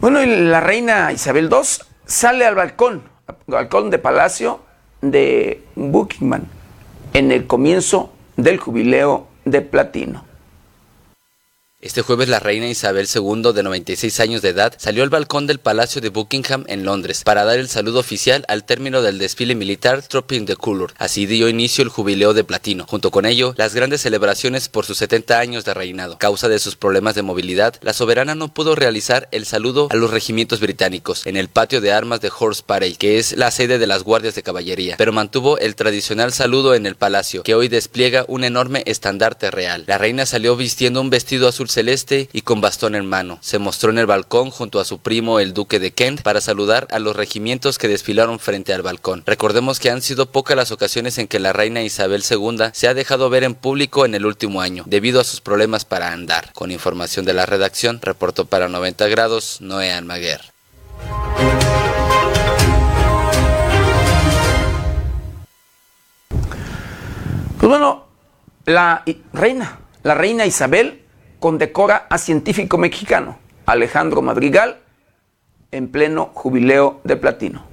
Bueno, y la reina Isabel II sale al balcón, al balcón de palacio de Buckingham, en el comienzo del jubileo de platino. Este jueves la reina Isabel II, de 96 años de edad, salió al balcón del Palacio de Buckingham en Londres para dar el saludo oficial al término del desfile militar Trooping the Colour. Así dio inicio el jubileo de platino. Junto con ello, las grandes celebraciones por sus 70 años de reinado. Causa de sus problemas de movilidad, la soberana no pudo realizar el saludo a los regimientos británicos en el patio de armas de Horse Parade, que es la sede de las guardias de caballería, pero mantuvo el tradicional saludo en el palacio, que hoy despliega un enorme estandarte real. La reina salió vistiendo un vestido azul celeste y con bastón en mano. Se mostró en el balcón junto a su primo el duque de Kent para saludar a los regimientos que desfilaron frente al balcón. Recordemos que han sido pocas las ocasiones en que la reina Isabel II se ha dejado ver en público en el último año, debido a sus problemas para andar. Con información de la redacción, reportó para 90 grados Noé Almaguer. Pues bueno, la reina, la reina Isabel condecora a científico mexicano Alejandro Madrigal en pleno jubileo de platino.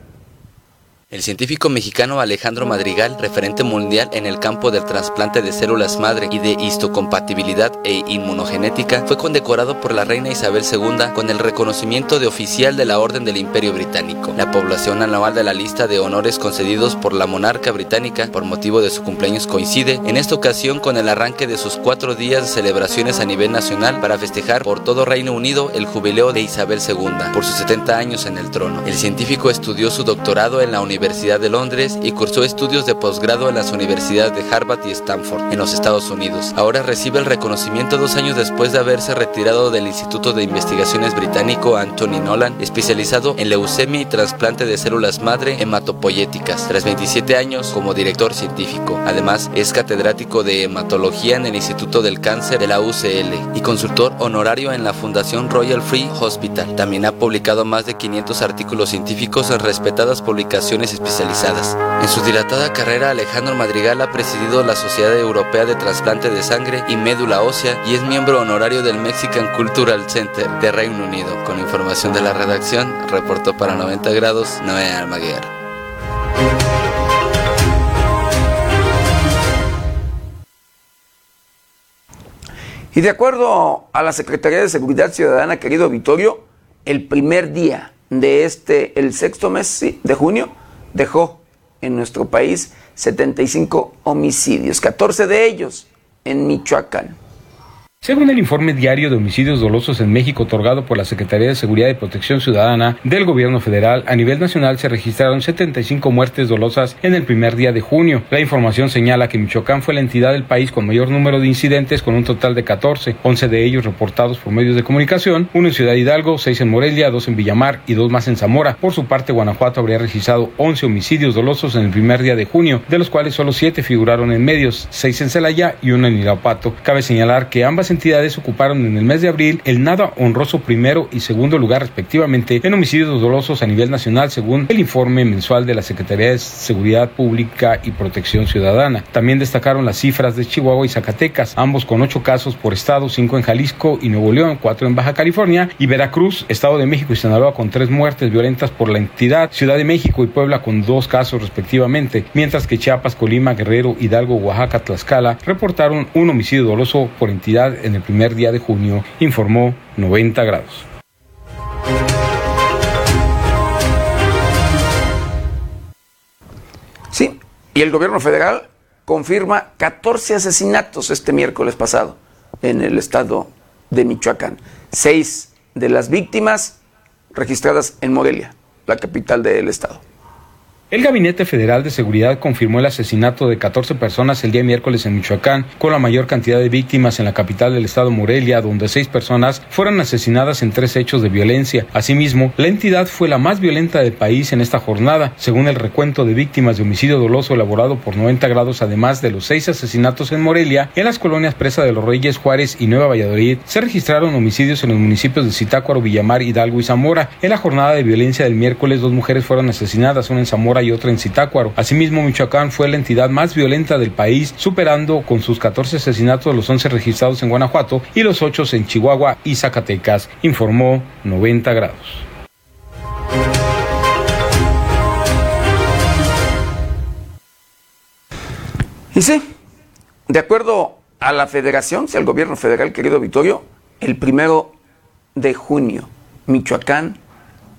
El científico mexicano Alejandro Madrigal, referente mundial en el campo del trasplante de células madre y de histocompatibilidad e inmunogenética, fue condecorado por la reina Isabel II con el reconocimiento de oficial de la Orden del Imperio Británico. La población anual de la lista de honores concedidos por la monarca británica por motivo de su cumpleaños coincide en esta ocasión con el arranque de sus cuatro días de celebraciones a nivel nacional para festejar por todo Reino Unido el jubileo de Isabel II por sus 70 años en el trono. El científico estudió su doctorado en la Universidad Universidad de Londres y cursó estudios de posgrado en las universidades de Harvard y Stanford, en los Estados Unidos. Ahora recibe el reconocimiento dos años después de haberse retirado del Instituto de Investigaciones británico Anthony Nolan, especializado en leucemia y trasplante de células madre hematopoyéticas, tras 27 años como director científico. Además, es catedrático de hematología en el Instituto del Cáncer de la UCL y consultor honorario en la Fundación Royal Free Hospital. También ha publicado más de 500 artículos científicos en respetadas publicaciones especializadas. En su dilatada carrera, Alejandro Madrigal ha presidido la Sociedad Europea de Trasplante de Sangre y Médula Ósea y es miembro honorario del Mexican Cultural Center de Reino Unido. Con información de la redacción, reportó para 90 grados Noé Almaguer. Y de acuerdo a la Secretaría de Seguridad Ciudadana, querido Vittorio, el primer día de este, el sexto mes de junio, dejó en nuestro país 75 homicidios, 14 de ellos en Michoacán. Según el informe diario de homicidios dolosos en México otorgado por la Secretaría de Seguridad y Protección Ciudadana del Gobierno Federal, a nivel nacional se registraron 75 muertes dolosas en el primer día de junio. La información señala que Michoacán fue la entidad del país con mayor número de incidentes, con un total de 14, 11 de ellos reportados por medios de comunicación, uno en Ciudad Hidalgo, 6 en Morelia, 2 en Villamar y 2 más en Zamora. Por su parte, Guanajuato habría registrado 11 homicidios dolosos en el primer día de junio, de los cuales solo 7 figuraron en medios, 6 en Celaya y 1 en Irapuato. Cabe señalar que ambas ocuparon en el mes de abril el nada honroso primero y segundo lugar respectivamente en homicidios dolosos a nivel nacional según el informe mensual de la Secretaría de Seguridad Pública y Protección Ciudadana. También destacaron las cifras de Chihuahua y Zacatecas, ambos con ocho casos por estado, cinco en Jalisco y Nuevo León, cuatro en Baja California y Veracruz, Estado de México y Sinaloa con tres muertes violentas por la entidad, Ciudad de México y Puebla con dos casos respectivamente, mientras que Chiapas, Colima, Guerrero, Hidalgo, Oaxaca, Tlaxcala reportaron un homicidio doloso por entidad en el primer día de junio, informó 90 grados. Sí, y el gobierno federal confirma 14 asesinatos este miércoles pasado en el estado de Michoacán. Seis de las víctimas registradas en Morelia, la capital del estado. El Gabinete Federal de Seguridad confirmó el asesinato de 14 personas el día miércoles en Michoacán, con la mayor cantidad de víctimas en la capital del estado Morelia, donde seis personas fueron asesinadas en tres hechos de violencia. Asimismo, la entidad fue la más violenta del país en esta jornada, según el recuento de víctimas de homicidio doloso elaborado por 90 grados, además de los seis asesinatos en Morelia, en las colonias Presa de los Reyes, Juárez y Nueva Valladolid, se registraron homicidios en los municipios de Zitácuaro, Villamar, Hidalgo y Zamora. En la jornada de violencia del miércoles, dos mujeres fueron asesinadas, una en Zamora y otra en Zitácuaro. Asimismo, Michoacán fue la entidad más violenta del país, superando con sus 14 asesinatos los 11 registrados en Guanajuato y los 8 en Chihuahua y Zacatecas, informó 90 grados. Y sí, de acuerdo a la federación, si al gobierno federal, querido Vittorio, el primero de junio, Michoacán,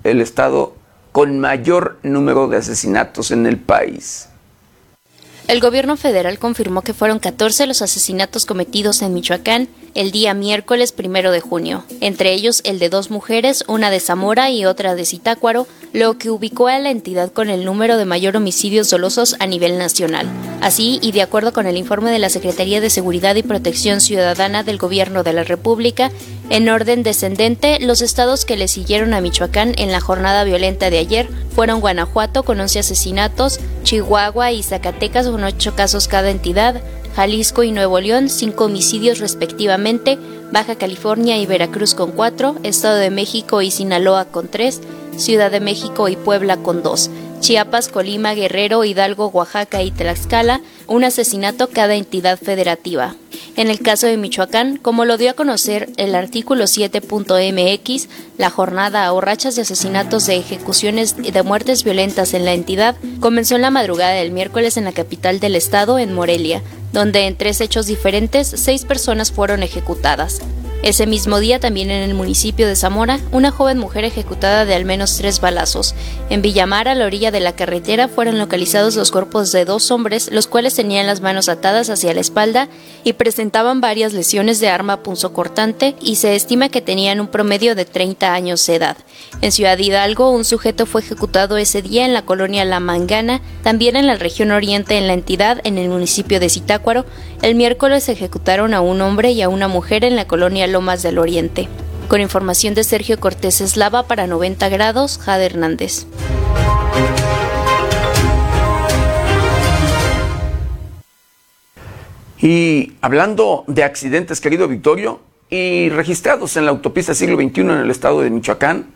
el estado con mayor número de asesinatos en el país. El gobierno federal confirmó que fueron 14 los asesinatos cometidos en Michoacán el día miércoles primero de junio, entre ellos el de dos mujeres, una de Zamora y otra de Zitácuaro, lo que ubicó a la entidad con el número de mayor homicidios dolosos a nivel nacional. Así, y de acuerdo con el informe de la Secretaría de Seguridad y Protección Ciudadana del Gobierno de la República, en orden descendente, los estados que le siguieron a Michoacán en la jornada violenta de ayer fueron Guanajuato con 11 asesinatos, Chihuahua y Zacatecas con 8 casos cada entidad, Jalisco y Nuevo León 5 homicidios respectivamente, Baja California y Veracruz con 4, Estado de México y Sinaloa con 3, Ciudad de México y Puebla con 2. Chiapas, Colima, Guerrero, Hidalgo, Oaxaca y Tlaxcala, un asesinato cada entidad federativa. En el caso de Michoacán, como lo dio a conocer el artículo 7.mx, la jornada o rachas de asesinatos de ejecuciones y de muertes violentas en la entidad comenzó en la madrugada del miércoles en la capital del estado, en Morelia, donde en tres hechos diferentes seis personas fueron ejecutadas. Ese mismo día, también en el municipio de Zamora, una joven mujer ejecutada de al menos tres balazos. En Villamar, a la orilla de la carretera, fueron localizados los cuerpos de dos hombres, los cuales tenían las manos atadas hacia la espalda y presentaban varias lesiones de arma punzocortante y se estima que tenían un promedio de 30 años de edad. En Ciudad Hidalgo, un sujeto fue ejecutado ese día en la colonia La Mangana, también en la región oriente en la entidad, en el municipio de Zitácuaro. El miércoles ejecutaron a un hombre y a una mujer en la colonia Lomas del Oriente. Con información de Sergio Cortés Eslava para 90 grados, Jade Hernández. Y hablando de accidentes, querido Victorio, y registrados en la autopista siglo XXI en el estado de Michoacán,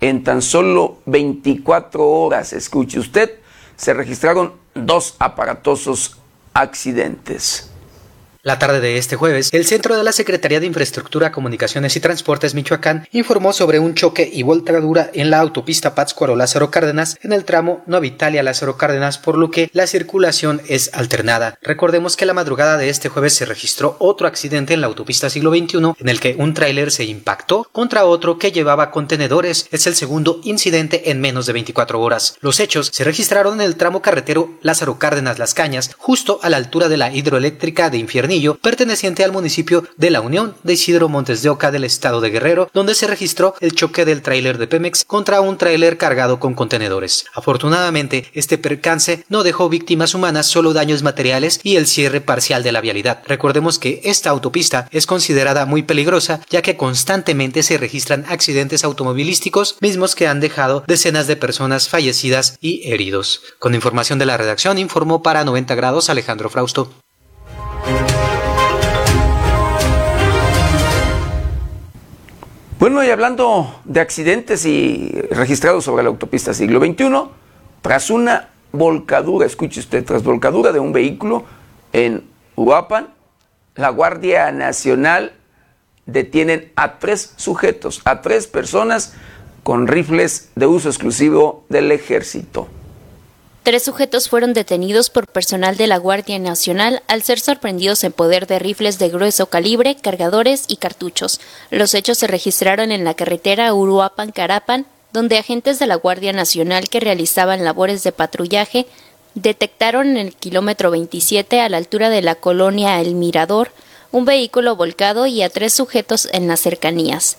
en tan solo 24 horas, escuche usted, se registraron dos aparatosos accidentes. La tarde de este jueves, el Centro de la Secretaría de Infraestructura, Comunicaciones y Transportes Michoacán informó sobre un choque y voltadura en la autopista Pátzcuaro-Lázaro Cárdenas en el tramo Nueva Italia-Lázaro Cárdenas, por lo que la circulación es alternada. Recordemos que la madrugada de este jueves se registró otro accidente en la autopista siglo XXI en el que un tráiler se impactó contra otro que llevaba contenedores. Es el segundo incidente en menos de 24 horas. Los hechos se registraron en el tramo carretero Lázaro Cárdenas-Las Cañas, justo a la altura de la hidroeléctrica de Infierno perteneciente al municipio de La Unión de Isidro Montes de Oca del estado de Guerrero, donde se registró el choque del tráiler de Pemex contra un tráiler cargado con contenedores. Afortunadamente, este percance no dejó víctimas humanas, solo daños materiales y el cierre parcial de la vialidad. Recordemos que esta autopista es considerada muy peligrosa, ya que constantemente se registran accidentes automovilísticos, mismos que han dejado decenas de personas fallecidas y heridos. Con información de la redacción, informó para 90 grados Alejandro Frausto. Bueno, y hablando de accidentes y registrados sobre la autopista siglo XXI, tras una volcadura, escuche usted, tras volcadura de un vehículo en Uruapan, la Guardia Nacional detienen a tres sujetos, a tres personas con rifles de uso exclusivo del ejército. Tres sujetos fueron detenidos por personal de la Guardia Nacional al ser sorprendidos en poder de rifles de grueso calibre, cargadores y cartuchos. Los hechos se registraron en la carretera Uruapan-Carapan, donde agentes de la Guardia Nacional que realizaban labores de patrullaje detectaron en el kilómetro 27 a la altura de la colonia El Mirador un vehículo volcado y a tres sujetos en las cercanías,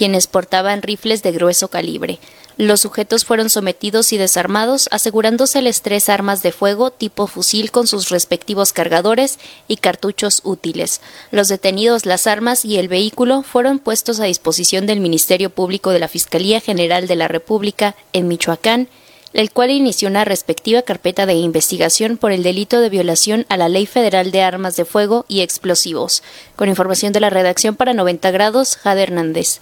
quienes portaban rifles de grueso calibre. Los sujetos fueron sometidos y desarmados, asegurándoseles tres armas de fuego tipo fusil con sus respectivos cargadores y cartuchos útiles. Los detenidos, las armas y el vehículo fueron puestos a disposición del Ministerio Público de la Fiscalía General de la República en Michoacán, el cual inició una respectiva carpeta de investigación por el delito de violación a la Ley Federal de Armas de Fuego y Explosivos. Con información de la redacción para 90 grados, Jade Hernández.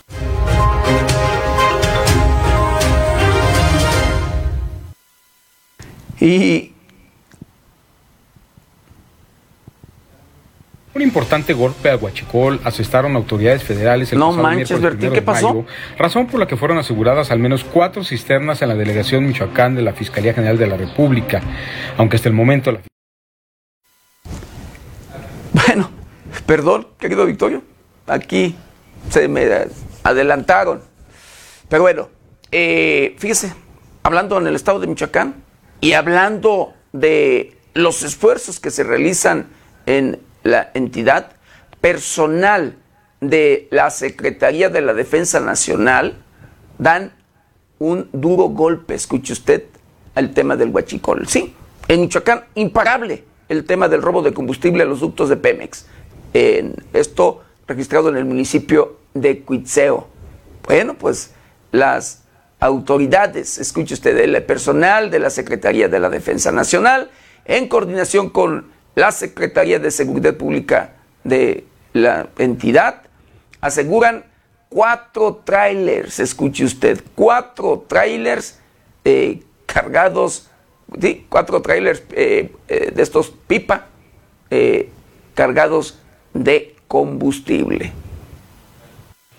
Y Un importante golpe a Huachicol asestaron autoridades federales el no pasado manches, miércoles ¿qué pasó? mayo, razón por la que fueron aseguradas al menos cuatro cisternas en la delegación Michoacán de la Fiscalía General de la República, aunque hasta el momento la Bueno, perdón, querido Victorio, aquí se me adelantaron. Pero bueno, eh, fíjese, hablando en el estado de Michoacán y hablando de los esfuerzos que se realizan en la entidad, personal de la Secretaría de la Defensa Nacional dan un duro golpe, escuche usted, al tema del huachicol. Sí, en Michoacán, imparable el tema del robo de combustible a los ductos de Pemex. Esto registrado en el municipio de Cuitzeo. Bueno, pues las autoridades, escuche usted, el personal de la Secretaría de la Defensa Nacional, en coordinación con la Secretaría de Seguridad Pública de la entidad, aseguran cuatro trailers, escuche usted, cuatro trailers eh, cargados, cuatro trailers eh, eh, de estos pipa cargados de combustible.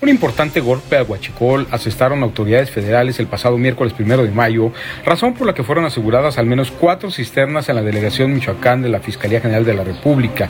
Un importante golpe a Huachicol asestaron autoridades federales el pasado miércoles primero de mayo, razón por la que fueron aseguradas al menos cuatro cisternas en la delegación Michoacán de la Fiscalía General de la República.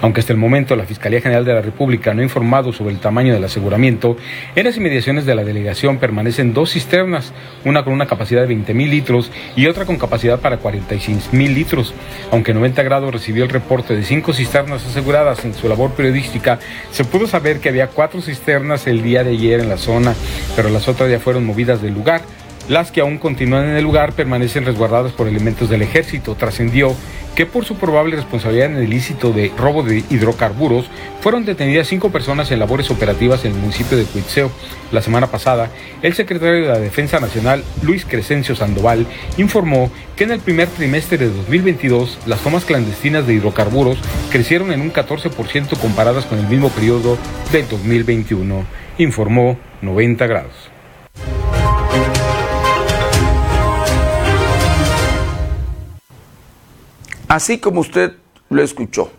Aunque hasta el momento la Fiscalía General de la República no ha informado sobre el tamaño del aseguramiento, en las inmediaciones de la delegación permanecen dos cisternas, una con una capacidad de 20 mil litros y otra con capacidad para 46 mil litros. Aunque 90 grados recibió el reporte de cinco cisternas aseguradas en su labor periodística, se pudo saber que había cuatro cisternas el día de ayer en la zona, pero las otras ya fueron movidas del lugar. Las que aún continúan en el lugar permanecen resguardadas por elementos del ejército. Trascendió que por su probable responsabilidad en el ilícito de robo de hidrocarburos fueron detenidas cinco personas en labores operativas en el municipio de Cuitzeo. La semana pasada, el secretario de la Defensa Nacional, Luis Crescencio Sandoval, informó que en el primer trimestre de 2022 las tomas clandestinas de hidrocarburos crecieron en un 14% comparadas con el mismo periodo del 2021, informó 90 grados. Así como usted lo escuchó,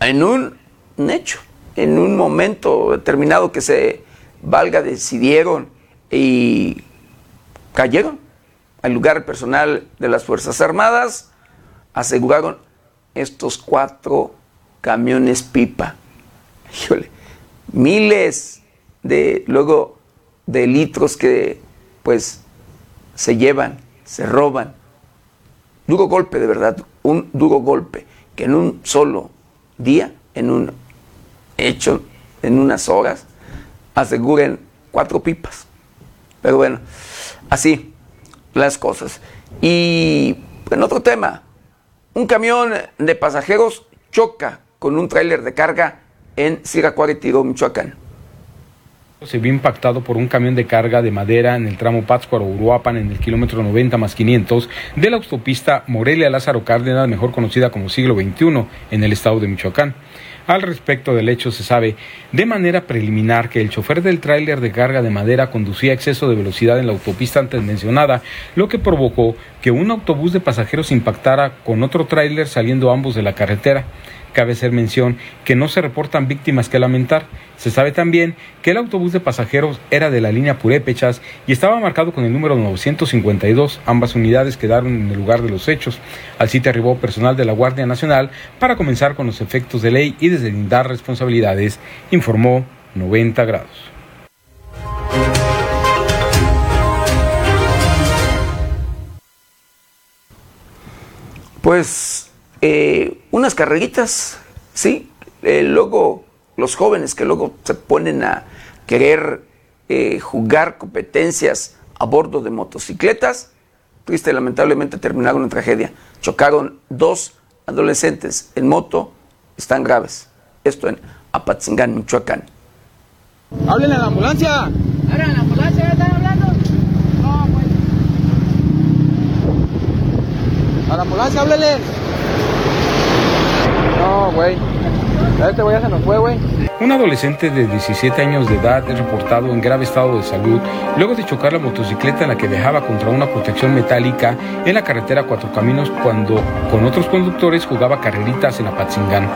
en un hecho, en un momento determinado que se valga, decidieron y cayeron al lugar personal de las Fuerzas Armadas, aseguraron estos cuatro camiones pipa. Híjole, miles de luego de litros que pues se llevan, se roban. Duro golpe, de verdad, un duro golpe, que en un solo día, en un hecho, en unas horas, aseguren cuatro pipas. Pero bueno, así las cosas. Y en otro tema, un camión de pasajeros choca con un tráiler de carga en Siracuaretiro, Michoacán. Se vio impactado por un camión de carga de madera en el tramo Pátzcuaro-Uruapan en el kilómetro 90 más 500 de la autopista Morelia-Lázaro Cárdenas, mejor conocida como siglo XXI, en el estado de Michoacán. Al respecto del hecho se sabe de manera preliminar que el chofer del tráiler de carga de madera conducía exceso de velocidad en la autopista antes mencionada, lo que provocó que un autobús de pasajeros impactara con otro tráiler saliendo ambos de la carretera. Cabe hacer mención que no se reportan víctimas que lamentar. Se sabe también que el autobús de pasajeros era de la línea Purépechas y estaba marcado con el número 952. Ambas unidades quedaron en el lugar de los hechos. Al sitio arribó personal de la Guardia Nacional para comenzar con los efectos de ley y deslindar responsabilidades, informó 90 grados. Pues eh, unas carreritas, ¿sí? Eh, luego los jóvenes que luego se ponen a querer eh, jugar competencias a bordo de motocicletas, triste y lamentablemente terminaron en tragedia. Chocaron dos adolescentes en moto, están graves. Esto en Apatzingán, Michoacán. ¡Háblenle a la ambulancia! ¡Hablen a la ambulancia! ¿Ya están hablando? No, pues. ¡A la ambulancia, háblenle! No, güey. Este güey ya se nos fue, güey. Un adolescente de 17 años de edad es reportado en grave estado de salud luego de chocar la motocicleta en la que viajaba contra una protección metálica en la carretera Cuatro Caminos cuando con otros conductores jugaba carreritas en Apatzingán.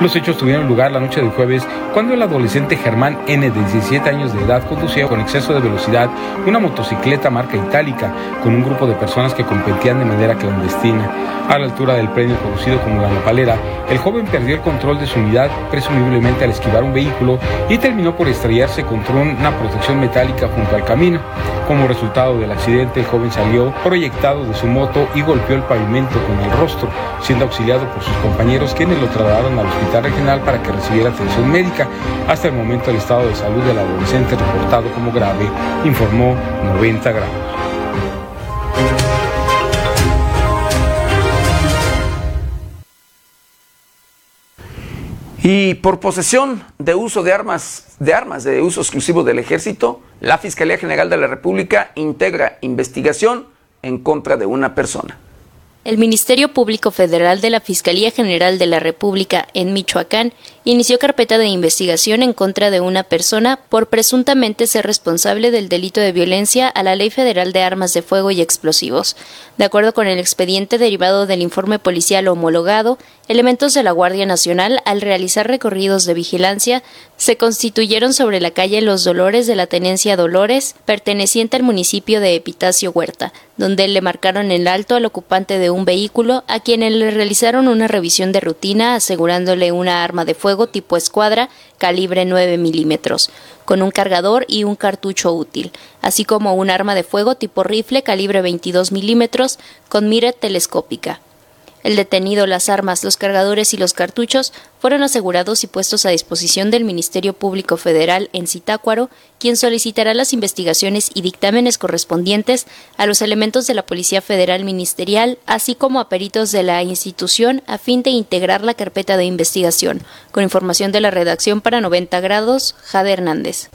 Los hechos tuvieron lugar la noche del jueves cuando el adolescente Germán N de 17 años de edad conducía con exceso de velocidad una motocicleta marca itálica con un grupo de personas que competían de manera clandestina. A la altura del premio conocido como la nopalera, el joven perdió el control de su unidad presumiblemente al esquivar un vehículo y terminó por estrellarse contra una protección metálica junto al camino. Como resultado del accidente, el joven salió proyectado de su moto y golpeó el pavimento con el rostro, siendo auxiliado por sus compañeros quienes lo trasladaron al hospital regional para que recibiera atención médica. Hasta el momento el estado de salud del adolescente reportado como grave, informó 90 grados. Y por posesión de uso de armas, de armas de uso exclusivo del ejército, la Fiscalía General de la República integra investigación en contra de una persona. El Ministerio Público Federal de la Fiscalía General de la República en Michoacán inició carpeta de investigación en contra de una persona por presuntamente ser responsable del delito de violencia a la Ley Federal de Armas de Fuego y Explosivos. De acuerdo con el expediente derivado del informe policial homologado, elementos de la Guardia Nacional, al realizar recorridos de vigilancia, se constituyeron sobre la calle Los Dolores de la Tenencia Dolores, perteneciente al municipio de Epitacio Huerta, donde le marcaron el alto al ocupante de un vehículo, a quienes le realizaron una revisión de rutina asegurándole una arma de fuego tipo escuadra calibre 9 milímetros, con un cargador y un cartucho útil, así como un arma de fuego tipo rifle calibre 22 milímetros con mira telescópica. El detenido, las armas, los cargadores y los cartuchos fueron asegurados y puestos a disposición del Ministerio Público Federal en Zitácuaro, quien solicitará las investigaciones y dictámenes correspondientes a los elementos de la Policía Federal Ministerial, así como a peritos de la institución, a fin de integrar la carpeta de investigación. Con información de la redacción para 90 grados, Jade Hernández.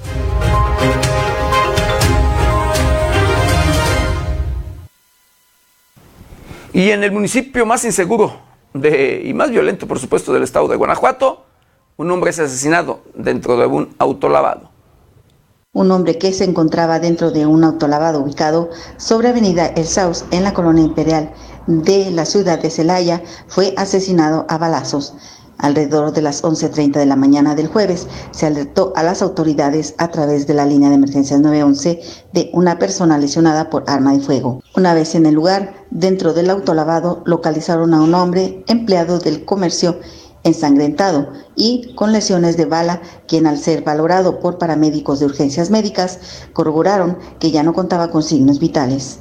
Y en el municipio más inseguro y más violento, por supuesto, del estado de Guanajuato, un hombre es asesinado dentro de un autolavado. Un hombre que se encontraba dentro de un autolavado ubicado sobre Avenida El Saus en la colonia imperial de la ciudad de Celaya fue asesinado a balazos. Alrededor de las 11.30 de la mañana del jueves se alertó a las autoridades a través de la línea de emergencias 911 de una persona lesionada por arma de fuego. Una vez en el lugar, dentro del autolavado localizaron a un hombre empleado del comercio ensangrentado y con lesiones de bala, quien al ser valorado por paramédicos de urgencias médicas corroboraron que ya no contaba con signos vitales.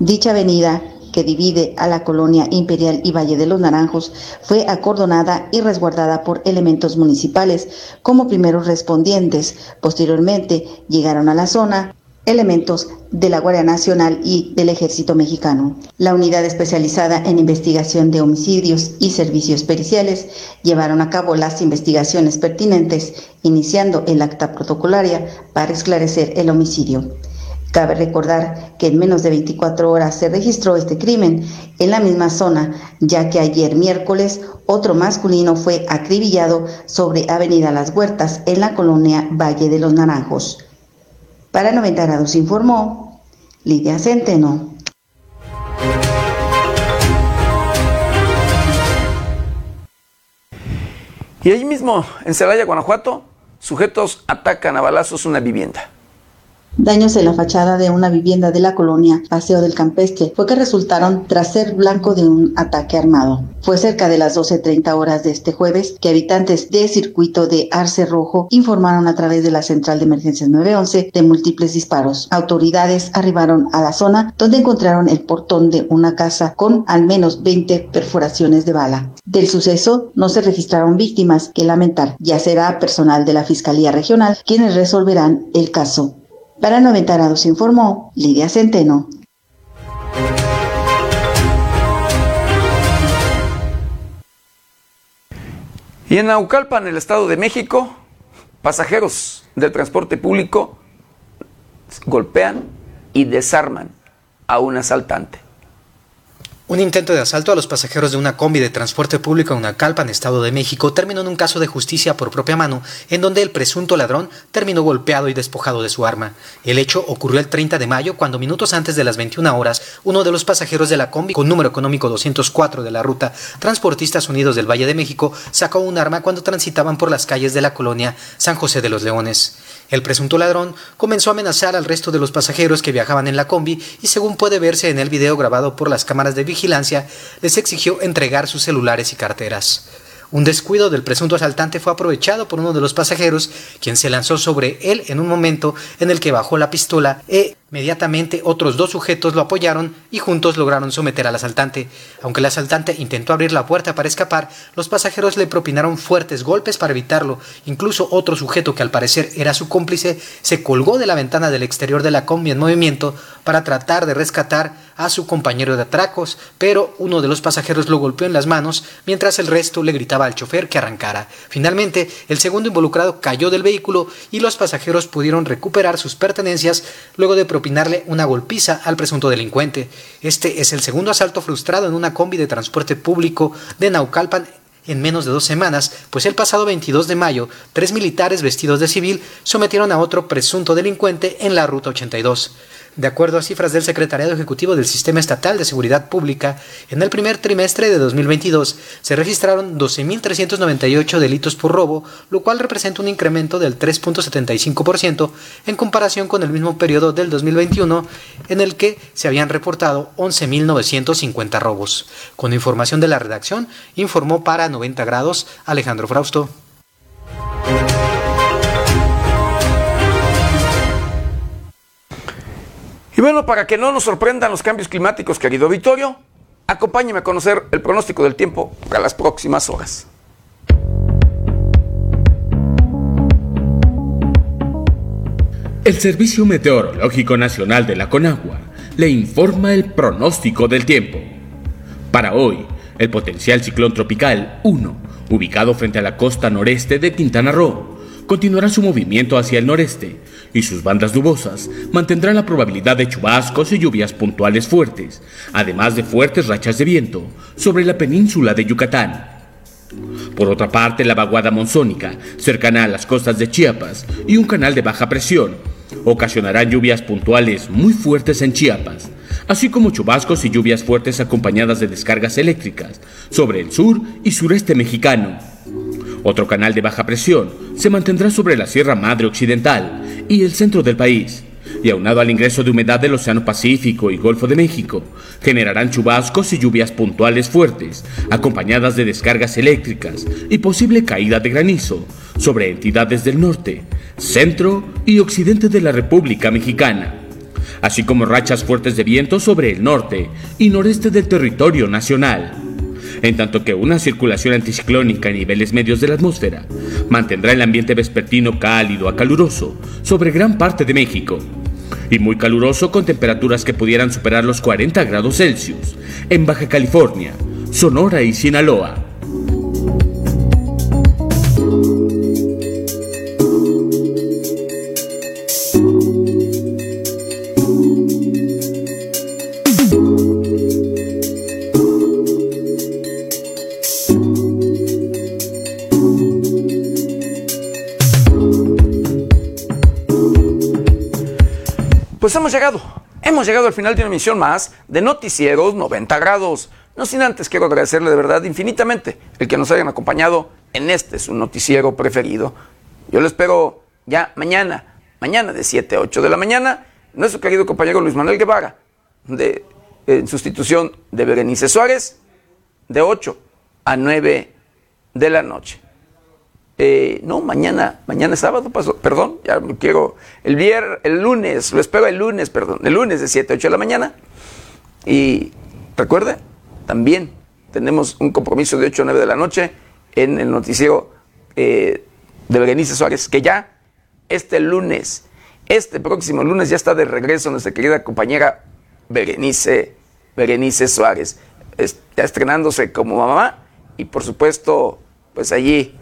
Dicha avenida que divide a la colonia Imperial y Valle de los Naranjos, fue acordonada y resguardada por elementos municipales como primeros respondientes. Posteriormente llegaron a la zona elementos de la Guardia Nacional y del Ejército Mexicano. La unidad especializada en investigación de homicidios y servicios periciales llevaron a cabo las investigaciones pertinentes, iniciando el acta protocolaria para esclarecer el homicidio. Cabe recordar que en menos de 24 horas se registró este crimen en la misma zona, ya que ayer miércoles otro masculino fue acribillado sobre Avenida Las Huertas en la colonia Valle de los Naranjos. Para 90 grados informó Lidia Centeno. Y ahí mismo, en Celaya, Guanajuato, sujetos atacan a balazos una vivienda. Daños en la fachada de una vivienda de la colonia Paseo del Campestre fue que resultaron tras ser blanco de un ataque armado. Fue cerca de las 12.30 horas de este jueves que habitantes del circuito de Arce Rojo informaron a través de la central de emergencias 911 de múltiples disparos. Autoridades arribaron a la zona donde encontraron el portón de una casa con al menos 20 perforaciones de bala. Del suceso no se registraron víctimas que lamentar. Ya será personal de la Fiscalía Regional quienes resolverán el caso. Para 90 grados informó Lidia Centeno. Y en Naucalpan, el Estado de México, pasajeros del transporte público golpean y desarman a un asaltante. Un intento de asalto a los pasajeros de una combi de transporte público en Unacalpan, Estado de México, terminó en un caso de justicia por propia mano, en donde el presunto ladrón terminó golpeado y despojado de su arma. El hecho ocurrió el 30 de mayo, cuando minutos antes de las 21 horas, uno de los pasajeros de la combi, con número económico 204 de la ruta Transportistas Unidos del Valle de México, sacó un arma cuando transitaban por las calles de la colonia San José de los Leones. El presunto ladrón comenzó a amenazar al resto de los pasajeros que viajaban en la combi y según puede verse en el video grabado por las cámaras de vigilancia, les exigió entregar sus celulares y carteras. Un descuido del presunto asaltante fue aprovechado por uno de los pasajeros, quien se lanzó sobre él en un momento en el que bajó la pistola e Inmediatamente otros dos sujetos lo apoyaron y juntos lograron someter al asaltante. Aunque el asaltante intentó abrir la puerta para escapar, los pasajeros le propinaron fuertes golpes para evitarlo. Incluso otro sujeto que al parecer era su cómplice se colgó de la ventana del exterior de la combi en movimiento para tratar de rescatar a su compañero de atracos, pero uno de los pasajeros lo golpeó en las manos mientras el resto le gritaba al chofer que arrancara. Finalmente, el segundo involucrado cayó del vehículo y los pasajeros pudieron recuperar sus pertenencias luego de propinarle una golpiza al presunto delincuente. Este es el segundo asalto frustrado en una combi de transporte público de Naucalpan en menos de dos semanas, pues el pasado 22 de mayo, tres militares vestidos de civil sometieron a otro presunto delincuente en la Ruta 82. De acuerdo a cifras del Secretariado Ejecutivo del Sistema Estatal de Seguridad Pública, en el primer trimestre de 2022 se registraron 12.398 delitos por robo, lo cual representa un incremento del 3.75% en comparación con el mismo periodo del 2021, en el que se habían reportado 11.950 robos. Con información de la redacción, informó para 90 grados Alejandro Frausto. Bueno, para que no nos sorprendan los cambios climáticos, querido Vittorio, acompáñeme a conocer el pronóstico del tiempo para las próximas horas. El Servicio Meteorológico Nacional de la Conagua le informa el pronóstico del tiempo. Para hoy, el potencial ciclón tropical 1, ubicado frente a la costa noreste de Quintana Roo, continuará su movimiento hacia el noreste y sus bandas nubosas mantendrán la probabilidad de chubascos y lluvias puntuales fuertes, además de fuertes rachas de viento sobre la península de Yucatán. Por otra parte, la vaguada monzónica, cercana a las costas de Chiapas, y un canal de baja presión, ocasionarán lluvias puntuales muy fuertes en Chiapas, así como chubascos y lluvias fuertes acompañadas de descargas eléctricas sobre el sur y sureste mexicano. Otro canal de baja presión se mantendrá sobre la Sierra Madre Occidental y el centro del país, y aunado al ingreso de humedad del Océano Pacífico y Golfo de México, generarán chubascos y lluvias puntuales fuertes, acompañadas de descargas eléctricas y posible caída de granizo sobre entidades del norte, centro y occidente de la República Mexicana, así como rachas fuertes de viento sobre el norte y noreste del territorio nacional en tanto que una circulación anticiclónica a niveles medios de la atmósfera mantendrá el ambiente vespertino cálido a caluroso sobre gran parte de México y muy caluroso con temperaturas que pudieran superar los 40 grados Celsius en Baja California, Sonora y Sinaloa. Pues hemos llegado, hemos llegado al final de una emisión más de Noticieros 90 grados. No sin antes quiero agradecerle de verdad infinitamente el que nos hayan acompañado en este su noticiero preferido. Yo lo espero ya mañana, mañana de 7 a 8 de la mañana, nuestro querido compañero Luis Manuel Guevara, de, en sustitución de Berenice Suárez, de 8 a 9 de la noche. Eh, no, mañana, mañana es sábado, pasó, perdón, ya me quiero, el viernes, el lunes, lo espero el lunes, perdón, el lunes de 7 a 8 de la mañana. Y recuerde, también tenemos un compromiso de 8 a 9 de la noche en el noticiero eh, de Berenice Suárez, que ya este lunes, este próximo lunes ya está de regreso nuestra querida compañera Berenice, Berenice Suárez, estrenándose como mamá y por supuesto, pues allí,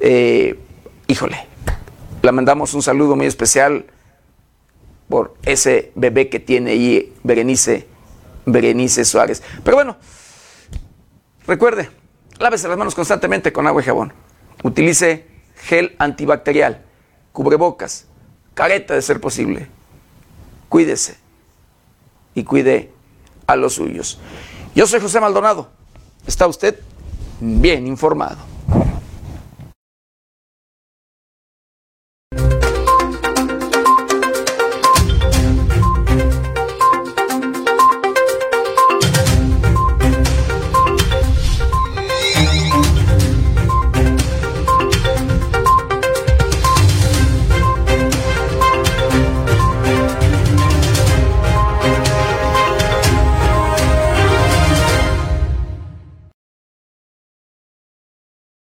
eh, híjole, la mandamos un saludo muy especial por ese bebé que tiene allí Berenice, Berenice Suárez. Pero bueno, recuerde, lávese las manos constantemente con agua y jabón. Utilice gel antibacterial, cubrebocas, careta de ser posible. Cuídese y cuide a los suyos. Yo soy José Maldonado. ¿Está usted bien informado?